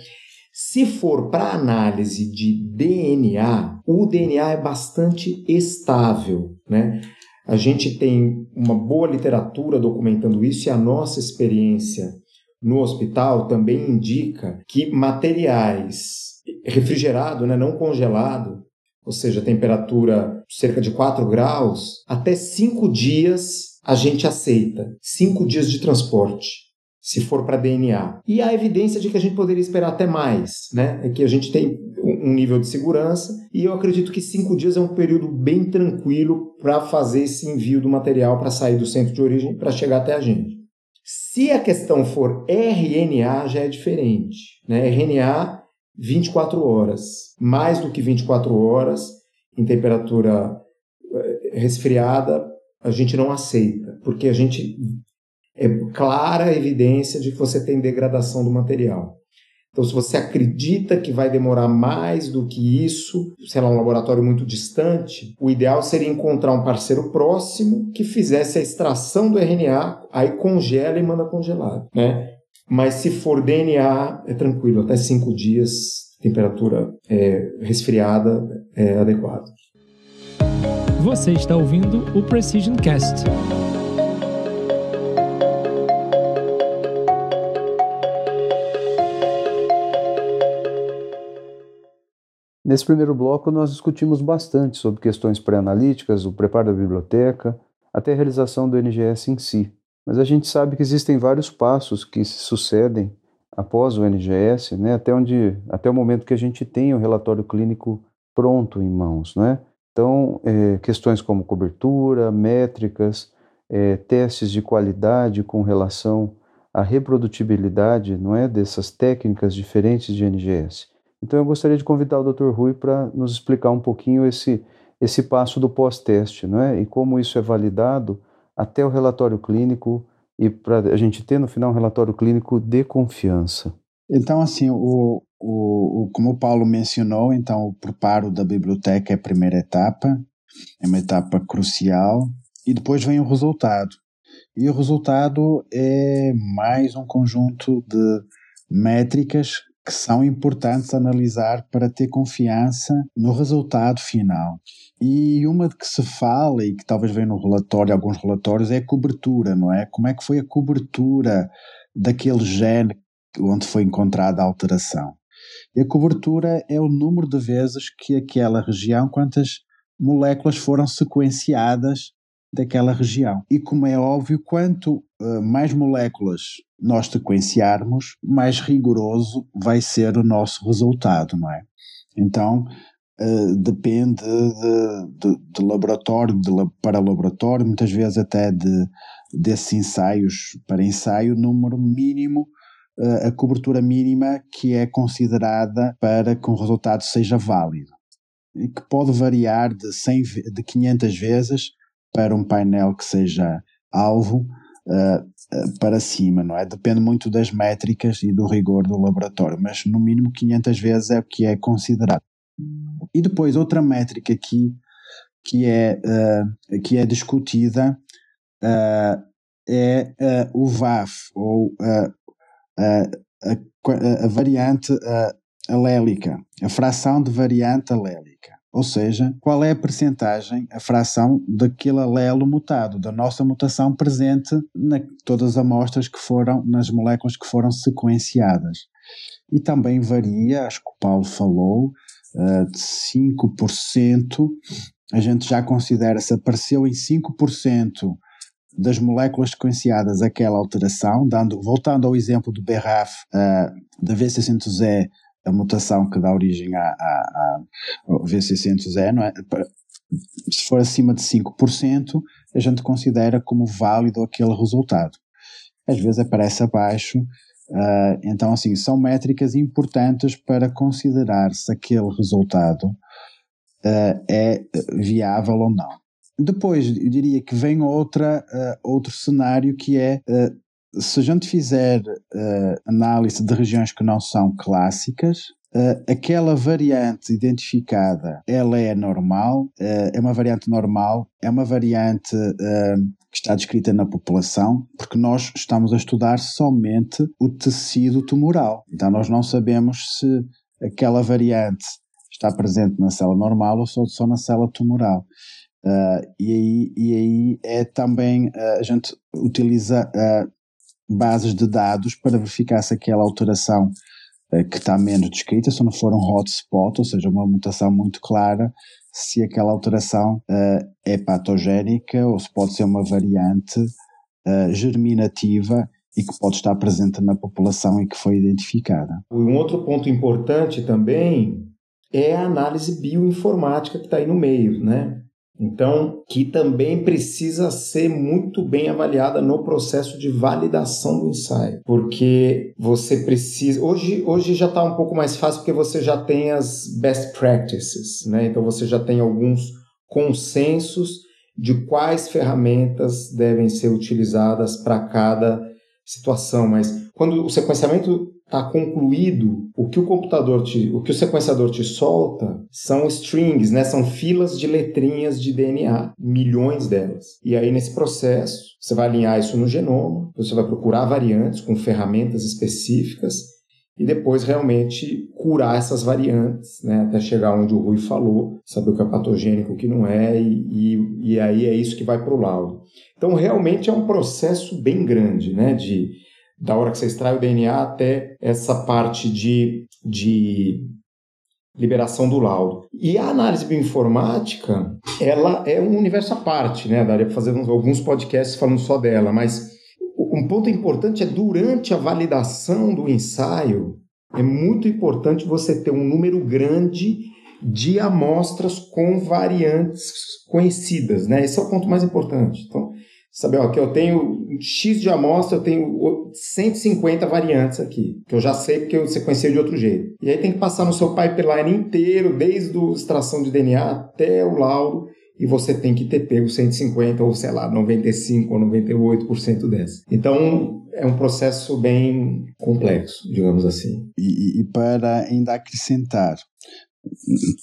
[SPEAKER 4] Se for para análise de DNA, o DNA é bastante estável, né? A gente tem uma boa literatura documentando isso e a nossa experiência no hospital também indica que materiais refrigerado, né, não congelado, ou seja, temperatura cerca de 4 graus, até 5 dias a gente aceita. 5 dias de transporte se for para DNA. E há evidência de que a gente poderia esperar até mais, né? É que a gente tem um nível de segurança e eu acredito que cinco dias é um período bem tranquilo para fazer esse envio do material para sair do centro de origem para chegar até a gente. Se a questão for RNA, já é diferente. Né? RNA, 24 horas. Mais do que 24 horas, em temperatura eh, resfriada, a gente não aceita, porque a gente é clara evidência de que você tem degradação do material. Então, se você acredita que vai demorar mais do que isso, sei lá, um laboratório muito distante, o ideal seria encontrar um parceiro próximo que fizesse a extração do RNA, aí congela e manda congelado, né? Mas se for DNA, é tranquilo, até cinco dias, temperatura é, resfriada é adequada.
[SPEAKER 1] Você está ouvindo o Precision Cast.
[SPEAKER 6] Nesse primeiro bloco, nós discutimos bastante sobre questões pré-analíticas, o preparo da biblioteca, até a realização do NGS em si. Mas a gente sabe que existem vários passos que se sucedem após o NGS, né, até, onde, até o momento que a gente tem o relatório clínico pronto em mãos. Né? Então, é, questões como cobertura, métricas, é, testes de qualidade com relação à reprodutibilidade não é, dessas técnicas diferentes de NGS. Então, eu gostaria de convidar o Dr. Rui para nos explicar um pouquinho esse, esse passo do pós-teste não é, e como isso é validado até o relatório clínico e para a gente ter no final um relatório clínico de confiança.
[SPEAKER 5] Então, assim, o, o, como o Paulo mencionou, então o preparo da biblioteca é a primeira etapa, é uma etapa crucial, e depois vem o resultado. E o resultado é mais um conjunto de métricas que são importantes analisar para ter confiança no resultado final. E uma de que se fala e que talvez venha no relatório, alguns relatórios, é a cobertura, não é? Como é que foi a cobertura daquele gene onde foi encontrada a alteração? E a cobertura é o número de vezes que aquela região, quantas moléculas foram sequenciadas daquela região. E como é óbvio, quanto mais moléculas nós sequenciarmos, mais rigoroso vai ser o nosso resultado, não é? Então, uh, depende de, de, de laboratório de, para laboratório, muitas vezes até de, desses ensaios para ensaio, número mínimo, uh, a cobertura mínima que é considerada para que o resultado seja válido. E que pode variar de, 100, de 500 vezes para um painel que seja alvo uh, uh, para cima, não é? Depende muito das métricas e do rigor do laboratório, mas no mínimo 500 vezes é o que é considerado. E depois outra métrica aqui que é, uh, que é discutida é o VAF, ou a, a, variante alélica, a fração de variante alélica. Ou seja, qual é a percentagem, a fração daquele alelo mutado, da nossa mutação presente em todas as amostras que foram, nas moléculas que foram sequenciadas. E também varia, acho que o Paulo falou, uh, de 5%, a gente já considera se apareceu em 5% das moléculas sequenciadas aquela alteração, dando, voltando ao exemplo do BRAF, uh, da V600E a mutação que dá origem à, à, ao V600E, não é? se for acima de 5%, a gente considera como válido aquele resultado. Às vezes aparece abaixo, uh, então assim, são métricas importantes para considerar se aquele resultado uh, é viável ou não. Depois, eu diria que vem outra, uh, outro cenário que é se a gente fizer uh, análise de regiões que não são clássicas, uh, aquela variante identificada, ela é normal, uh, é uma variante normal, é uma variante que está descrita na população, porque nós estamos a estudar somente o tecido tumoral. Então nós não sabemos se aquela variante está presente na célula normal ou só, na célula tumoral. Uh, e, aí, e aí é também uh, a gente utiliza uh, bases de dados para verificar se aquela alteração uh, que está menos descrita, se não for um hotspot, ou seja, uma mutação muito clara, se aquela alteração uh, é patogénica ou se pode ser uma variante uh, germinativa e que pode estar presente na população e que foi identificada.
[SPEAKER 4] Um outro ponto importante também é a análise bioinformática que está aí no meio, né? Então, que também precisa ser muito bem avaliada no processo de validação do ensaio, porque você precisa. Hoje, hoje já está um pouco mais fácil porque você já tem as best practices, né? Então você já tem alguns consensos de quais ferramentas devem ser utilizadas para cada situação, mas quando o sequenciamento está concluído, o que o computador te, o que o sequenciador te solta são strings, né? São filas de letrinhas de DNA, milhões delas. E aí nesse processo, você vai alinhar isso no genoma, você vai procurar variantes com ferramentas específicas e depois realmente curar essas variantes, né? Até chegar onde o Rui falou, saber o que é patogênico, o que não é, e, e, e aí é isso que vai para o laudo. Então realmente é um processo bem grande, né? De da hora que você extrai o DNA até essa parte de, de liberação do laudo. E a análise bioinformática, ela é um universo à parte, né? Daria para fazer alguns podcasts falando só dela, mas um ponto importante é durante a validação do ensaio, é muito importante você ter um número grande de amostras com variantes conhecidas, né? Esse é o ponto mais importante. Então, saber ó, que eu tenho X de amostra, eu tenho 150 variantes aqui, que eu já sei porque eu sequenciei de outro jeito. E aí tem que passar no seu pipeline inteiro, desde a extração de DNA até o laudo, e você tem que ter pego 150 ou, sei lá, 95 ou 98% dessa. Então, é um processo bem complexo, digamos assim.
[SPEAKER 5] E, e para ainda acrescentar,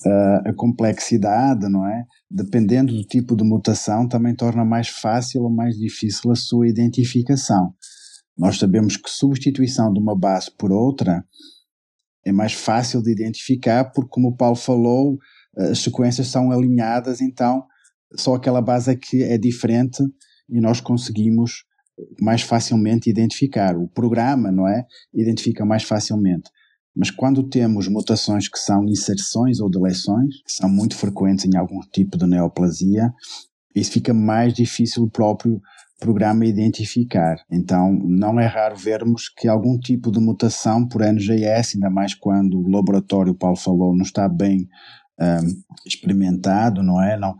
[SPEAKER 5] a, a complexidade, não é? Dependendo do tipo de mutação, também torna mais fácil ou mais difícil a sua identificação. Nós sabemos que substituição de uma base por outra é mais fácil de identificar, porque, como o Paulo falou, as sequências são alinhadas, então só aquela base é que é diferente e nós conseguimos mais facilmente identificar. O programa, não é? Identifica mais facilmente. Mas quando temos mutações que são inserções ou deleções, que são muito frequentes em algum tipo de neoplasia, isso fica mais difícil o próprio programa identificar. Então, não é raro vermos que algum tipo de mutação por NGS, ainda mais quando o laboratório, o Paulo falou, não está bem um, experimentado, não é? Não,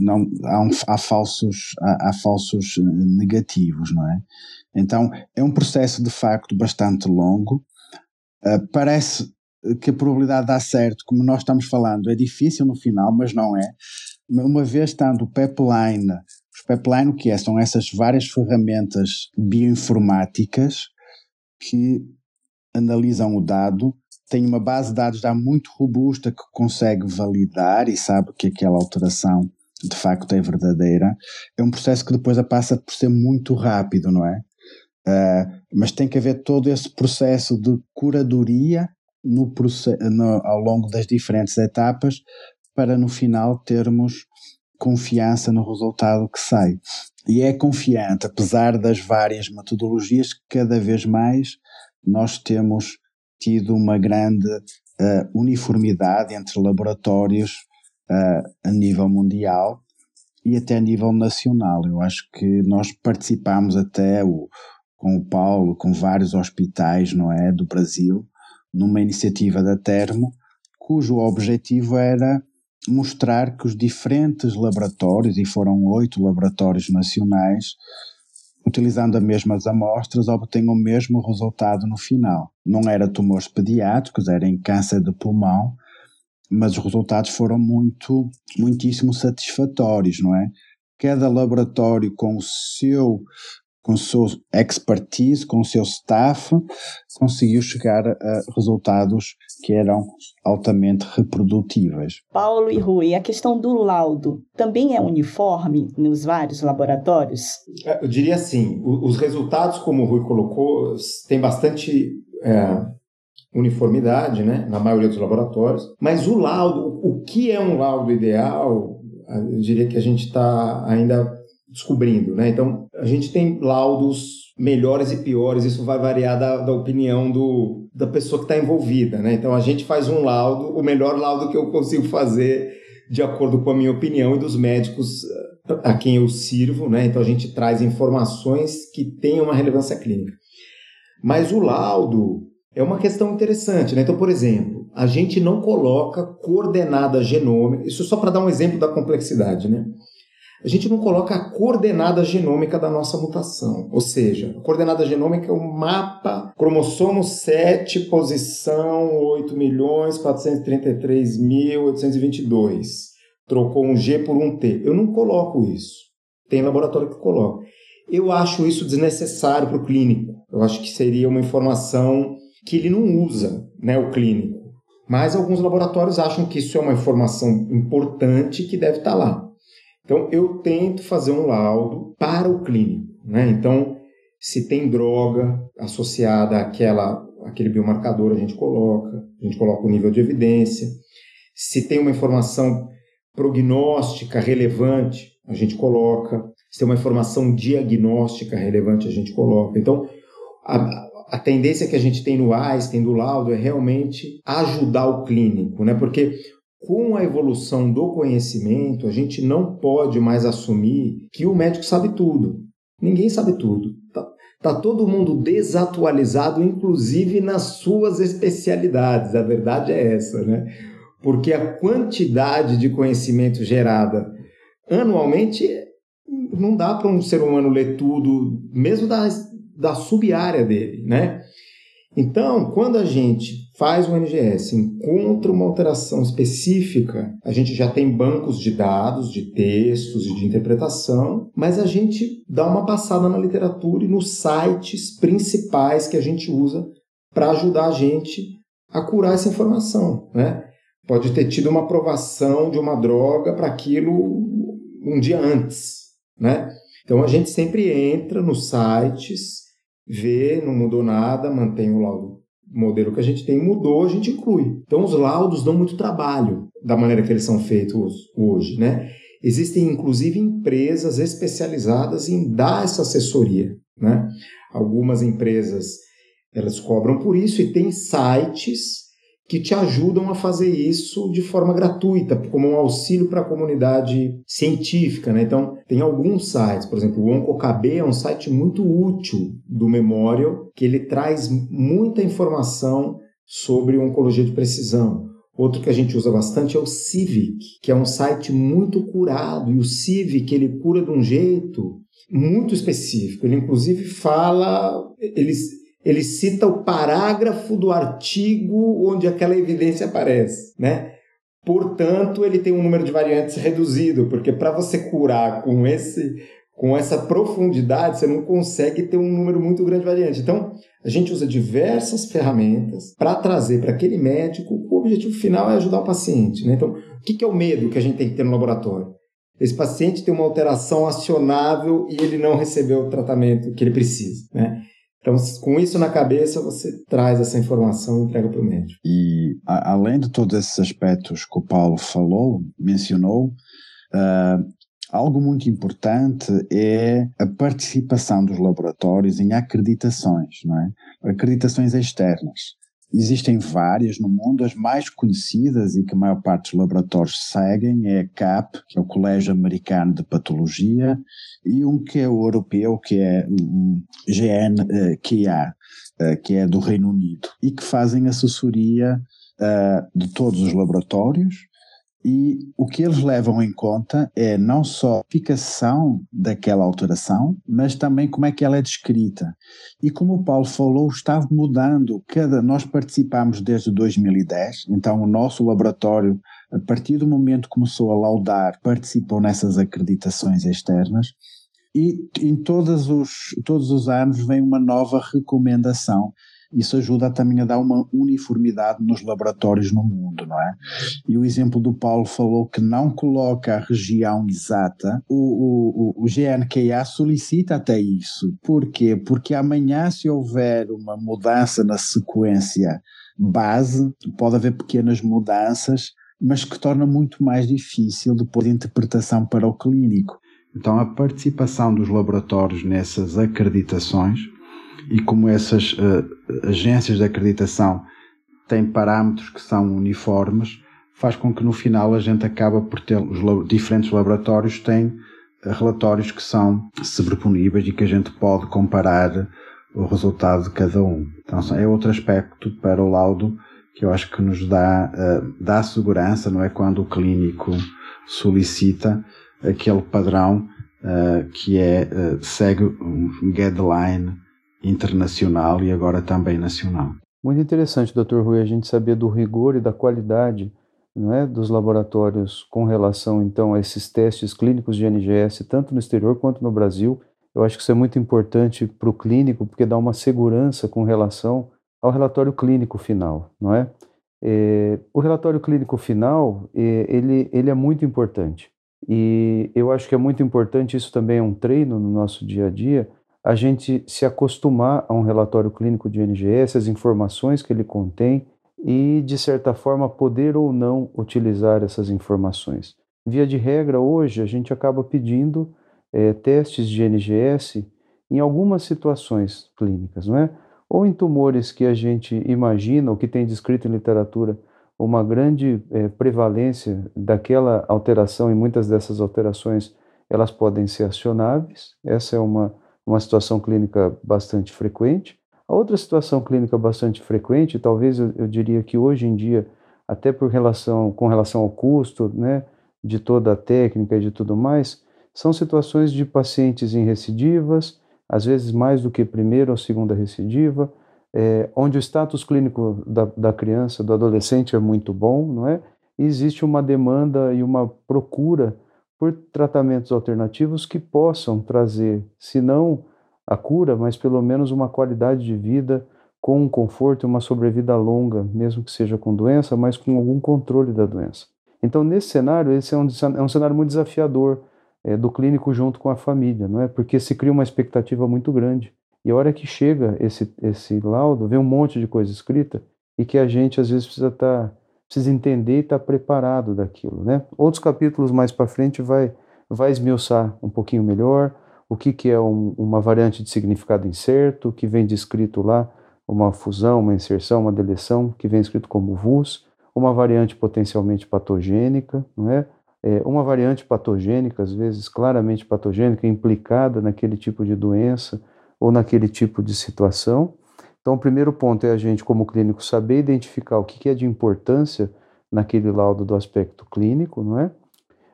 [SPEAKER 5] não, há, um, há, falsos, há, há, falsos negativos, não é? Então, é um processo de facto bastante longo, Uh, parece que a probabilidade de dar certo, como nós estamos falando, é difícil no final, mas não é. Uma vez estando o pipeline, os pipeline o que é? São essas várias ferramentas bioinformáticas que analisam o dado, tem uma base de dados já muito robusta que consegue validar e sabe que aquela alteração de facto é verdadeira. É um processo que depois passa por ser muito rápido, não é? Uh, mas tem que haver todo esse processo de curadoria no, no, ao longo das diferentes etapas para no final termos confiança no resultado que sai. E é confiante, apesar das várias metodologias, cada vez mais nós temos tido uma grande uh, uniformidade entre laboratórios uh, a nível mundial e até a nível nacional. Eu acho que nós participamos até o, com o Paulo, com vários hospitais, não é, do Brasil, numa iniciativa da Termo, cujo objetivo era mostrar que os diferentes laboratórios, e foram oito laboratórios nacionais, utilizando as mesmas amostras, obtêm o mesmo resultado no final. Não era tumores pediátricos, era em câncer de pulmão, mas os resultados foram muito, muitíssimo satisfatórios, não é? Cada laboratório com o seu com seu expertise, com o seu staff, conseguiu chegar a resultados que eram altamente reprodutíveis.
[SPEAKER 3] Paulo e Rui, a questão do laudo também é uniforme nos vários laboratórios?
[SPEAKER 4] É, eu diria assim, os resultados, como o Rui colocou, tem bastante é, uniformidade, né, na maioria dos laboratórios, mas o laudo, o que é um laudo ideal, eu diria que a gente está ainda descobrindo, né? Então, a gente tem laudos melhores e piores, isso vai variar da, da opinião do, da pessoa que está envolvida, né? Então, a gente faz um laudo, o melhor laudo que eu consigo fazer de acordo com a minha opinião e dos médicos eh, a quem eu sirvo, né? Então, a gente traz informações que têm uma relevância clínica. Mas o laudo é uma questão interessante, né? Então, por exemplo, a gente não coloca coordenada genômica, isso só para dar um exemplo da complexidade, né? A gente não coloca a coordenada genômica da nossa mutação. Ou seja, a coordenada genômica é o mapa cromossomo 7, posição 8.433.822. Trocou um G por um T. Eu não coloco isso. Tem laboratório que coloca. Eu acho isso desnecessário para o clínico. Eu acho que seria uma informação que ele não usa, né, o clínico. Mas alguns laboratórios acham que isso é uma informação importante que deve estar lá. Então, eu tento fazer um laudo para o clínico. Né? Então, se tem droga associada àquela, àquele biomarcador, a gente coloca, a gente coloca o nível de evidência. Se tem uma informação prognóstica relevante, a gente coloca. Se tem uma informação diagnóstica relevante, a gente coloca. Então, a, a tendência que a gente tem no Einstein, do laudo, é realmente ajudar o clínico, né? Porque com a evolução do conhecimento, a gente não pode mais assumir que o médico sabe tudo. Ninguém sabe tudo. Tá, tá todo mundo desatualizado, inclusive nas suas especialidades. A verdade é essa, né? Porque a quantidade de conhecimento gerada anualmente não dá para um ser humano ler tudo, mesmo da, da sub-área dele, né? Então, quando a gente faz um NGS, encontra uma alteração específica, a gente já tem bancos de dados, de textos e de interpretação, mas a gente dá uma passada na literatura e nos sites principais que a gente usa para ajudar a gente a curar essa informação, né? Pode ter tido uma aprovação de uma droga para aquilo um dia antes, né? Então a gente sempre entra nos sites, vê, não mudou nada, mantém o laudo modelo que a gente tem mudou, a gente inclui. Então os laudos dão muito trabalho da maneira que eles são feitos hoje, né? Existem inclusive empresas especializadas em dar essa assessoria, né? Algumas empresas elas cobram por isso e tem sites que te ajudam a fazer isso de forma gratuita, como um auxílio para a comunidade científica. Né? Então, tem alguns sites, por exemplo, o OncoKB é um site muito útil do Memorial, que ele traz muita informação sobre oncologia de precisão. Outro que a gente usa bastante é o Civic, que é um site muito curado, e o Civic ele cura de um jeito muito específico. Ele inclusive fala, eles ele cita o parágrafo do artigo onde aquela evidência aparece, né? Portanto, ele tem um número de variantes reduzido, porque para você curar com esse com essa profundidade, você não consegue ter um número muito grande de variantes. Então, a gente usa diversas ferramentas para trazer para aquele médico o objetivo final é ajudar o paciente. Né? Então, o que é o medo que a gente tem que ter no laboratório? Esse paciente tem uma alteração acionável e ele não recebeu o tratamento que ele precisa. Né? Então, com isso na cabeça, você traz essa informação e entrega para o médico.
[SPEAKER 5] E, a, além de todos esses aspectos que o Paulo falou, mencionou, uh, algo muito importante é a participação dos laboratórios em acreditações, não é? acreditações externas. Existem várias no mundo, as mais conhecidas e que a maior parte dos laboratórios seguem é a CAP, que é o Colégio Americano de Patologia, e um que é o europeu, que é o GNQA, eh, que é do Reino Unido, e que fazem assessoria eh, de todos os laboratórios e o que eles levam em conta é não só a eficação daquela alteração, mas também como é que ela é descrita. E como o Paulo falou, está mudando. Cada, nós participamos desde 2010, então o nosso laboratório, a partir do momento que começou a laudar, participou nessas acreditações externas. E em todos os, todos os anos vem uma nova recomendação isso ajuda também a dar uma uniformidade nos laboratórios no mundo, não é? E o exemplo do Paulo falou que não coloca a região exata, o, o, o solicita até isso. Porquê? Porque amanhã, se houver uma mudança na sequência base, pode haver pequenas mudanças, mas que torna muito mais difícil depois a interpretação para o clínico. Então, a participação dos laboratórios nessas acreditações e como essas uh, agências de acreditação têm parâmetros que são uniformes, faz com que no final a gente acaba por ter os diferentes laboratórios têm eh, relatórios que são sobreponíveis e que a gente pode comparar o resultado de cada um. Então é outro aspecto para o laudo que eu acho que nos dá, uh, dá segurança, não é? Quando o clínico solicita aquele padrão uh, que é, uh, segue um guideline internacional e agora também nacional.
[SPEAKER 6] Muito interessante, Dr. Rui, a gente saber do rigor e da qualidade não é, dos laboratórios com relação então a esses testes clínicos de NGS, tanto no exterior quanto no Brasil. Eu acho que isso é muito importante para o clínico, porque dá uma segurança com relação ao relatório clínico final, não é? é o relatório clínico final, é, ele, ele é muito importante. E eu acho que é muito importante, isso também é um treino no nosso dia a dia, a gente se acostumar a um relatório clínico de NGS, as informações que ele contém e, de certa forma, poder ou não utilizar essas informações. Via de regra, hoje, a gente acaba pedindo é, testes de NGS em algumas situações clínicas, não é? ou em tumores que a gente imagina, ou que tem descrito em literatura, uma grande é, prevalência daquela alteração, e muitas dessas alterações elas podem ser acionáveis. Essa é uma, uma situação clínica bastante frequente. A outra situação clínica bastante frequente, talvez eu, eu diria que hoje em dia, até por relação, com relação ao custo, né, de toda a técnica e de tudo mais, são situações de pacientes em recidivas, às vezes mais do que primeira ou segunda recidiva, é, onde o status clínico da, da criança, do adolescente é muito bom, não é? E existe uma demanda e uma procura por tratamentos alternativos que possam trazer, se não a cura, mas pelo menos uma qualidade de vida com um conforto e uma sobrevida longa, mesmo que seja com doença, mas com algum controle da doença. Então, nesse cenário, esse é um, é um cenário muito desafiador é, do clínico junto com a família, não é? Porque se cria uma expectativa muito grande. E a hora que chega esse, esse laudo, vem um monte de coisa escrita e que a gente às vezes precisa estar, tá, precisa entender e estar tá preparado daquilo, né? Outros capítulos mais para frente vai, vai esmiuçar um pouquinho melhor o que, que é um, uma variante de significado incerto, que vem descrito lá, uma fusão, uma inserção, uma deleção, que vem escrito como VUS, uma variante potencialmente patogênica, não é? é? uma variante patogênica, às vezes claramente patogênica, implicada naquele tipo de doença ou naquele tipo de situação. Então, o primeiro ponto é a gente, como clínico, saber identificar o que é de importância naquele laudo do aspecto clínico, não é?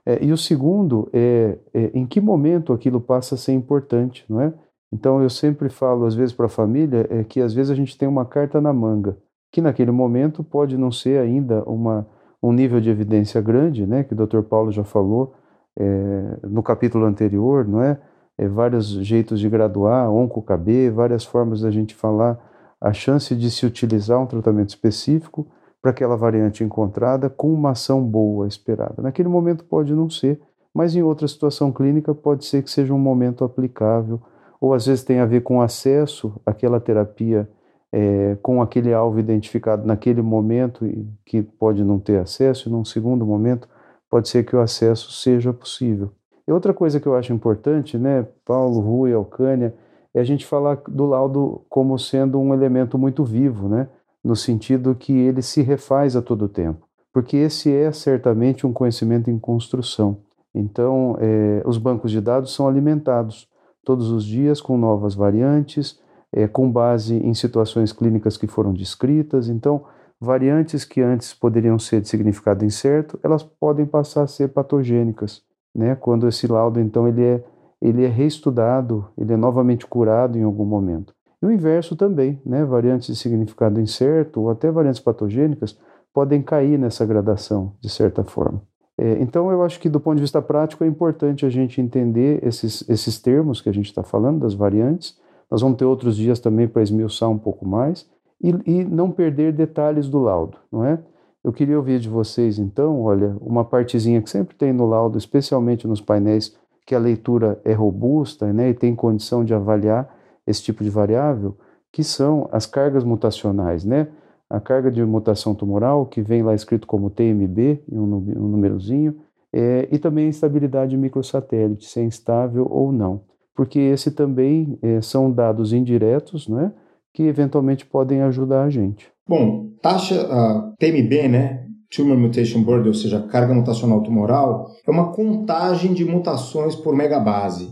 [SPEAKER 6] é e o segundo é, é, em que momento aquilo passa a ser importante, não é? Então, eu sempre falo, às vezes, para a família, é que às vezes a gente tem uma carta na manga, que naquele momento pode não ser ainda uma, um nível de evidência grande, né, que o Dr. Paulo já falou é, no capítulo anterior, não é? é? Vários jeitos de graduar, OncoKB, várias formas da gente falar a chance de se utilizar um tratamento específico para aquela variante encontrada com uma ação boa esperada. Naquele momento pode não ser, mas em outra situação clínica pode ser que seja um momento aplicável, ou às vezes tem a ver com acesso àquela terapia é, com aquele alvo identificado naquele momento e que pode não ter acesso, e num segundo momento pode ser que o acesso seja possível. E outra coisa que eu acho importante, né, Paulo, Rui, Alcânia, é a gente falar do laudo como sendo um elemento muito vivo, né, no sentido que ele se refaz a todo tempo, porque esse é certamente um conhecimento em construção. Então, é, os bancos de dados são alimentados todos os dias com novas variantes, é, com base em situações clínicas que foram descritas. Então, variantes que antes poderiam ser de significado incerto, elas podem passar a ser patogênicas, né? Quando esse laudo, então, ele é, ele é reestudado, ele é novamente curado em algum momento. E o inverso também, né? Variantes de significado incerto ou até variantes patogênicas podem cair nessa gradação, de certa forma. É, então, eu acho que do ponto de vista prático é importante a gente entender esses, esses termos que a gente está falando, das variantes, nós vamos ter outros dias também para esmiuçar um pouco mais e, e não perder detalhes do laudo, não é? Eu queria ouvir de vocês, então, olha, uma partezinha que sempre tem no laudo, especialmente nos painéis, que a leitura é robusta né, e tem condição de avaliar esse tipo de variável, que são as cargas mutacionais, né? A carga de mutação tumoral, que vem lá escrito como TMB, um, um númerozinho, é, e também a instabilidade microsatélite, se é instável ou não porque esse também é, são dados indiretos, né, que eventualmente podem ajudar a gente.
[SPEAKER 4] Bom, taxa uh, TMB, né, Tumor Mutation Burden, ou seja, carga mutacional tumoral, é uma contagem de mutações por megabase,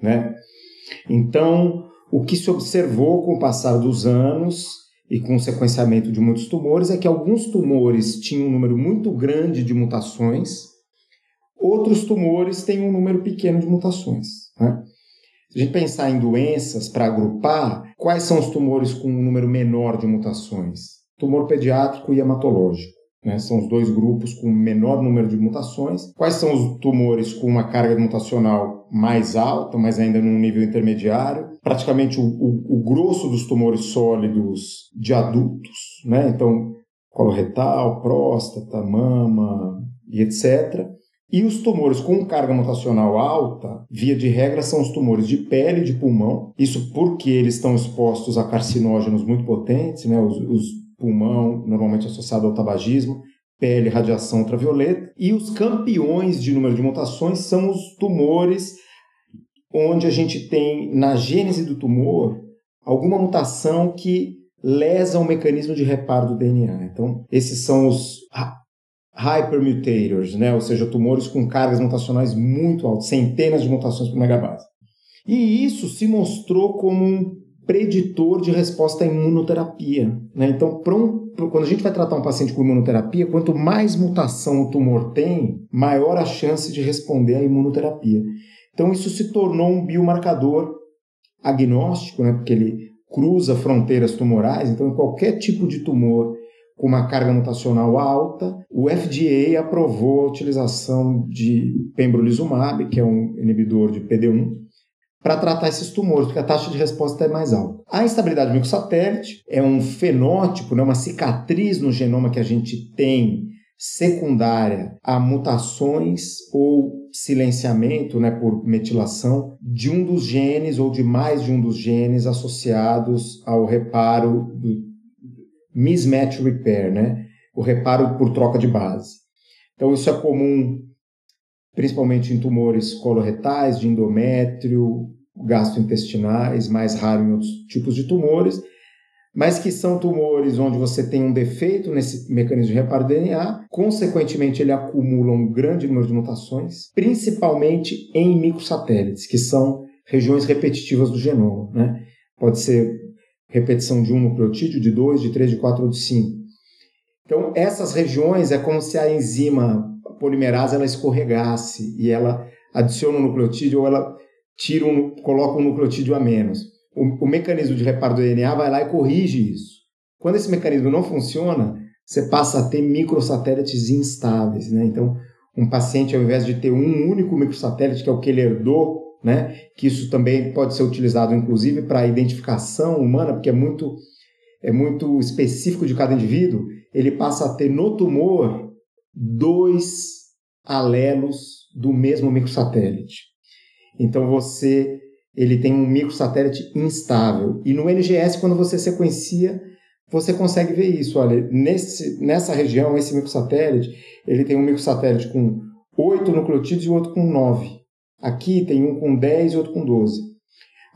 [SPEAKER 4] né? Então, o que se observou com o passar dos anos e com o sequenciamento de muitos tumores é que alguns tumores tinham um número muito grande de mutações, outros tumores têm um número pequeno de mutações. Né? Se a gente pensar em doenças para agrupar, quais são os tumores com um número menor de mutações? Tumor pediátrico e hematológico. Né? São os dois grupos com menor número de mutações. Quais são os tumores com uma carga mutacional mais alta, mas ainda num nível intermediário? Praticamente o, o, o grosso dos tumores sólidos de adultos, né? Então, coloretal, próstata, mama e etc. E os tumores com carga mutacional alta, via de regra, são os tumores de pele e de pulmão. Isso porque eles estão expostos a carcinógenos muito potentes, né? Os, os pulmão, normalmente associado ao tabagismo, pele, radiação ultravioleta. E os campeões de número de mutações são os tumores onde a gente tem, na gênese do tumor, alguma mutação que lesa o mecanismo de reparo do DNA. Então, esses são os hypermutators, né? ou seja, tumores com cargas mutacionais muito altas, centenas de mutações por megabase. E isso se mostrou como um preditor de resposta à imunoterapia. Né? Então, um, quando a gente vai tratar um paciente com imunoterapia, quanto mais mutação o tumor tem, maior a chance de responder à imunoterapia. Então, isso se tornou um biomarcador agnóstico, né? porque ele cruza fronteiras tumorais. Então, em qualquer tipo de tumor com uma carga mutacional alta, o FDA aprovou a utilização de pembrolizumab, que é um inibidor de PD1, para tratar esses tumores, porque a taxa de resposta é mais alta. A instabilidade microsatélite é um fenótipo, né, uma cicatriz no genoma que a gente tem secundária a mutações ou silenciamento né, por metilação de um dos genes ou de mais de um dos genes associados ao reparo do mismatch repair, né, o reparo por troca de base. Então isso é comum principalmente em tumores coloretais, de endométrio, gastrointestinais, mais raro em outros tipos de tumores, mas que são tumores onde você tem um defeito nesse mecanismo de reparo de DNA, consequentemente ele acumula um grande número de mutações, principalmente em microsatélites, que são regiões repetitivas do genoma, né? Pode ser repetição de um nucleotídeo, de dois, de três, de quatro ou de cinco. Então, essas regiões é como se a enzima polimerase ela escorregasse e ela adiciona um nucleotídeo ou ela tira um, coloca um nucleotídeo a menos. O, o mecanismo de reparo do DNA vai lá e corrige isso. Quando esse mecanismo não funciona, você passa a ter microsatélites instáveis. Né? Então, um paciente, ao invés de ter um único microsatélite, que é o que ele herdou, né? que isso também pode ser utilizado, inclusive, para identificação humana, porque é muito, é muito específico de cada indivíduo, ele passa a ter no tumor dois alelos do mesmo microsatélite. Então você ele tem um microsatélite instável. E no NGS, quando você sequencia, você consegue ver isso. Olha, nesse, nessa região, esse microsatélite, ele tem um microsatélite com 8 nucleotídeos e outro com 9. Aqui tem um com 10 e outro com 12.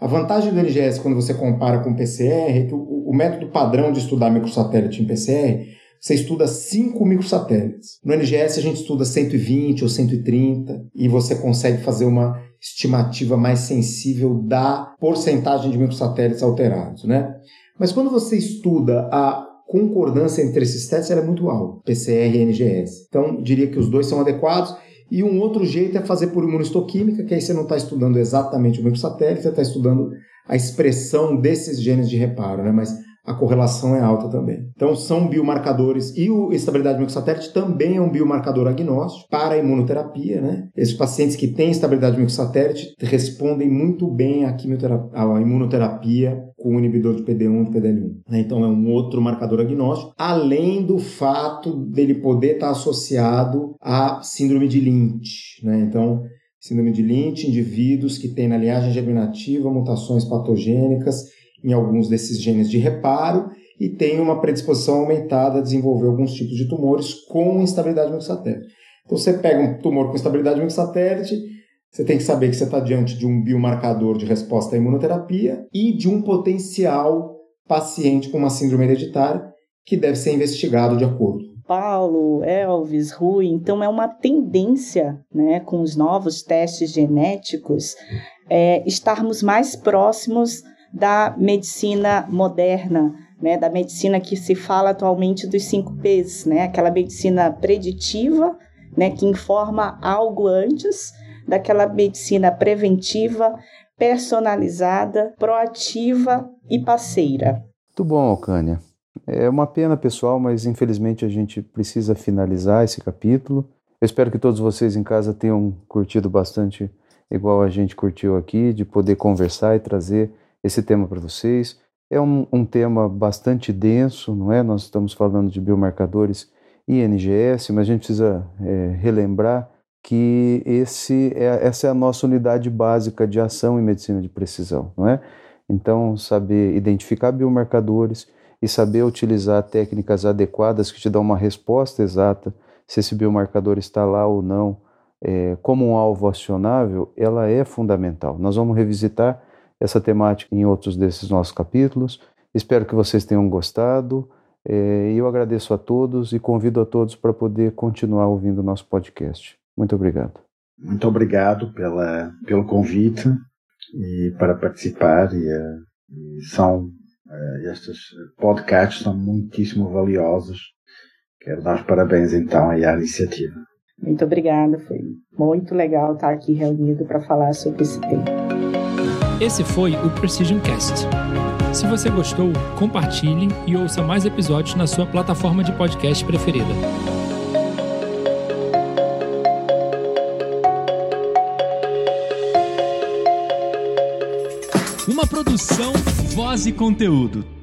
[SPEAKER 4] A vantagem do NGS, quando você compara com o PCR, é que o, o método padrão de estudar microsatélite em PCR você estuda 5 microsatélites. No NGS a gente estuda 120 ou 130 e você consegue fazer uma estimativa mais sensível da porcentagem de microsatélites alterados, né? Mas quando você estuda a concordância entre esses testes, ela é muito alta, PCR e NGS. Então, diria que os dois são adequados. E um outro jeito é fazer por imunistoquímica, que aí você não está estudando exatamente o microsatélite, você está estudando a expressão desses genes de reparo, né? Mas a correlação é alta também. Então, são biomarcadores e o estabilidade microsatélite também é um biomarcador agnóstico para a imunoterapia, né? Esses pacientes que têm estabilidade microsatélite respondem muito bem à, à imunoterapia com o inibidor de PD1 e PDL1. Né? Então, é um outro marcador agnóstico, além do fato dele poder estar associado à síndrome de Lynch, né? Então, síndrome de Lynch, indivíduos que têm na linhagem germinativa mutações patogênicas em alguns desses genes de reparo e tem uma predisposição aumentada a desenvolver alguns tipos de tumores com instabilidade microsatélite. Então, você pega um tumor com instabilidade microsatélite, você tem que saber que você está diante de um biomarcador de resposta à imunoterapia e de um potencial paciente com uma síndrome hereditária que deve ser investigado de acordo.
[SPEAKER 3] Paulo, Elvis, Rui, então é uma tendência, né, com os novos testes genéticos, é, estarmos mais próximos da medicina moderna, né, da medicina que se fala atualmente dos 5 P's, né, aquela medicina preditiva, né, que informa algo antes, daquela medicina preventiva, personalizada, proativa e parceira.
[SPEAKER 6] Muito bom, Alcânia. É uma pena, pessoal, mas infelizmente a gente precisa finalizar esse capítulo. Eu espero que todos vocês em casa tenham curtido bastante, igual a gente curtiu aqui, de poder conversar e trazer esse tema para vocês. É um, um, tema bastante denso, não é? Nós estamos falando de biomarcadores e NGS, mas a gente precisa é, relembrar que esse é, essa é a nossa unidade básica de ação em medicina de precisão, não é? Então, saber identificar biomarcadores e saber utilizar técnicas adequadas que te dão uma resposta exata se esse biomarcador está lá ou não, é, como um alvo acionável, ela é fundamental. Nós vamos revisitar essa temática em outros desses nossos capítulos. Espero que vocês tenham gostado. É, eu agradeço a todos e convido a todos para poder continuar ouvindo o nosso podcast. Muito obrigado.
[SPEAKER 5] Muito obrigado pela, pelo convite e para participar. E, eh, e são uh, estes podcasts são muitíssimo valiosos. Quero dar os parabéns então à iniciativa.
[SPEAKER 3] Muito obrigada, foi muito legal estar aqui reunido para falar sobre esse tema.
[SPEAKER 1] Esse foi o Precision Cast. Se você gostou, compartilhe e ouça mais episódios na sua plataforma de podcast preferida. Uma produção, voz e conteúdo.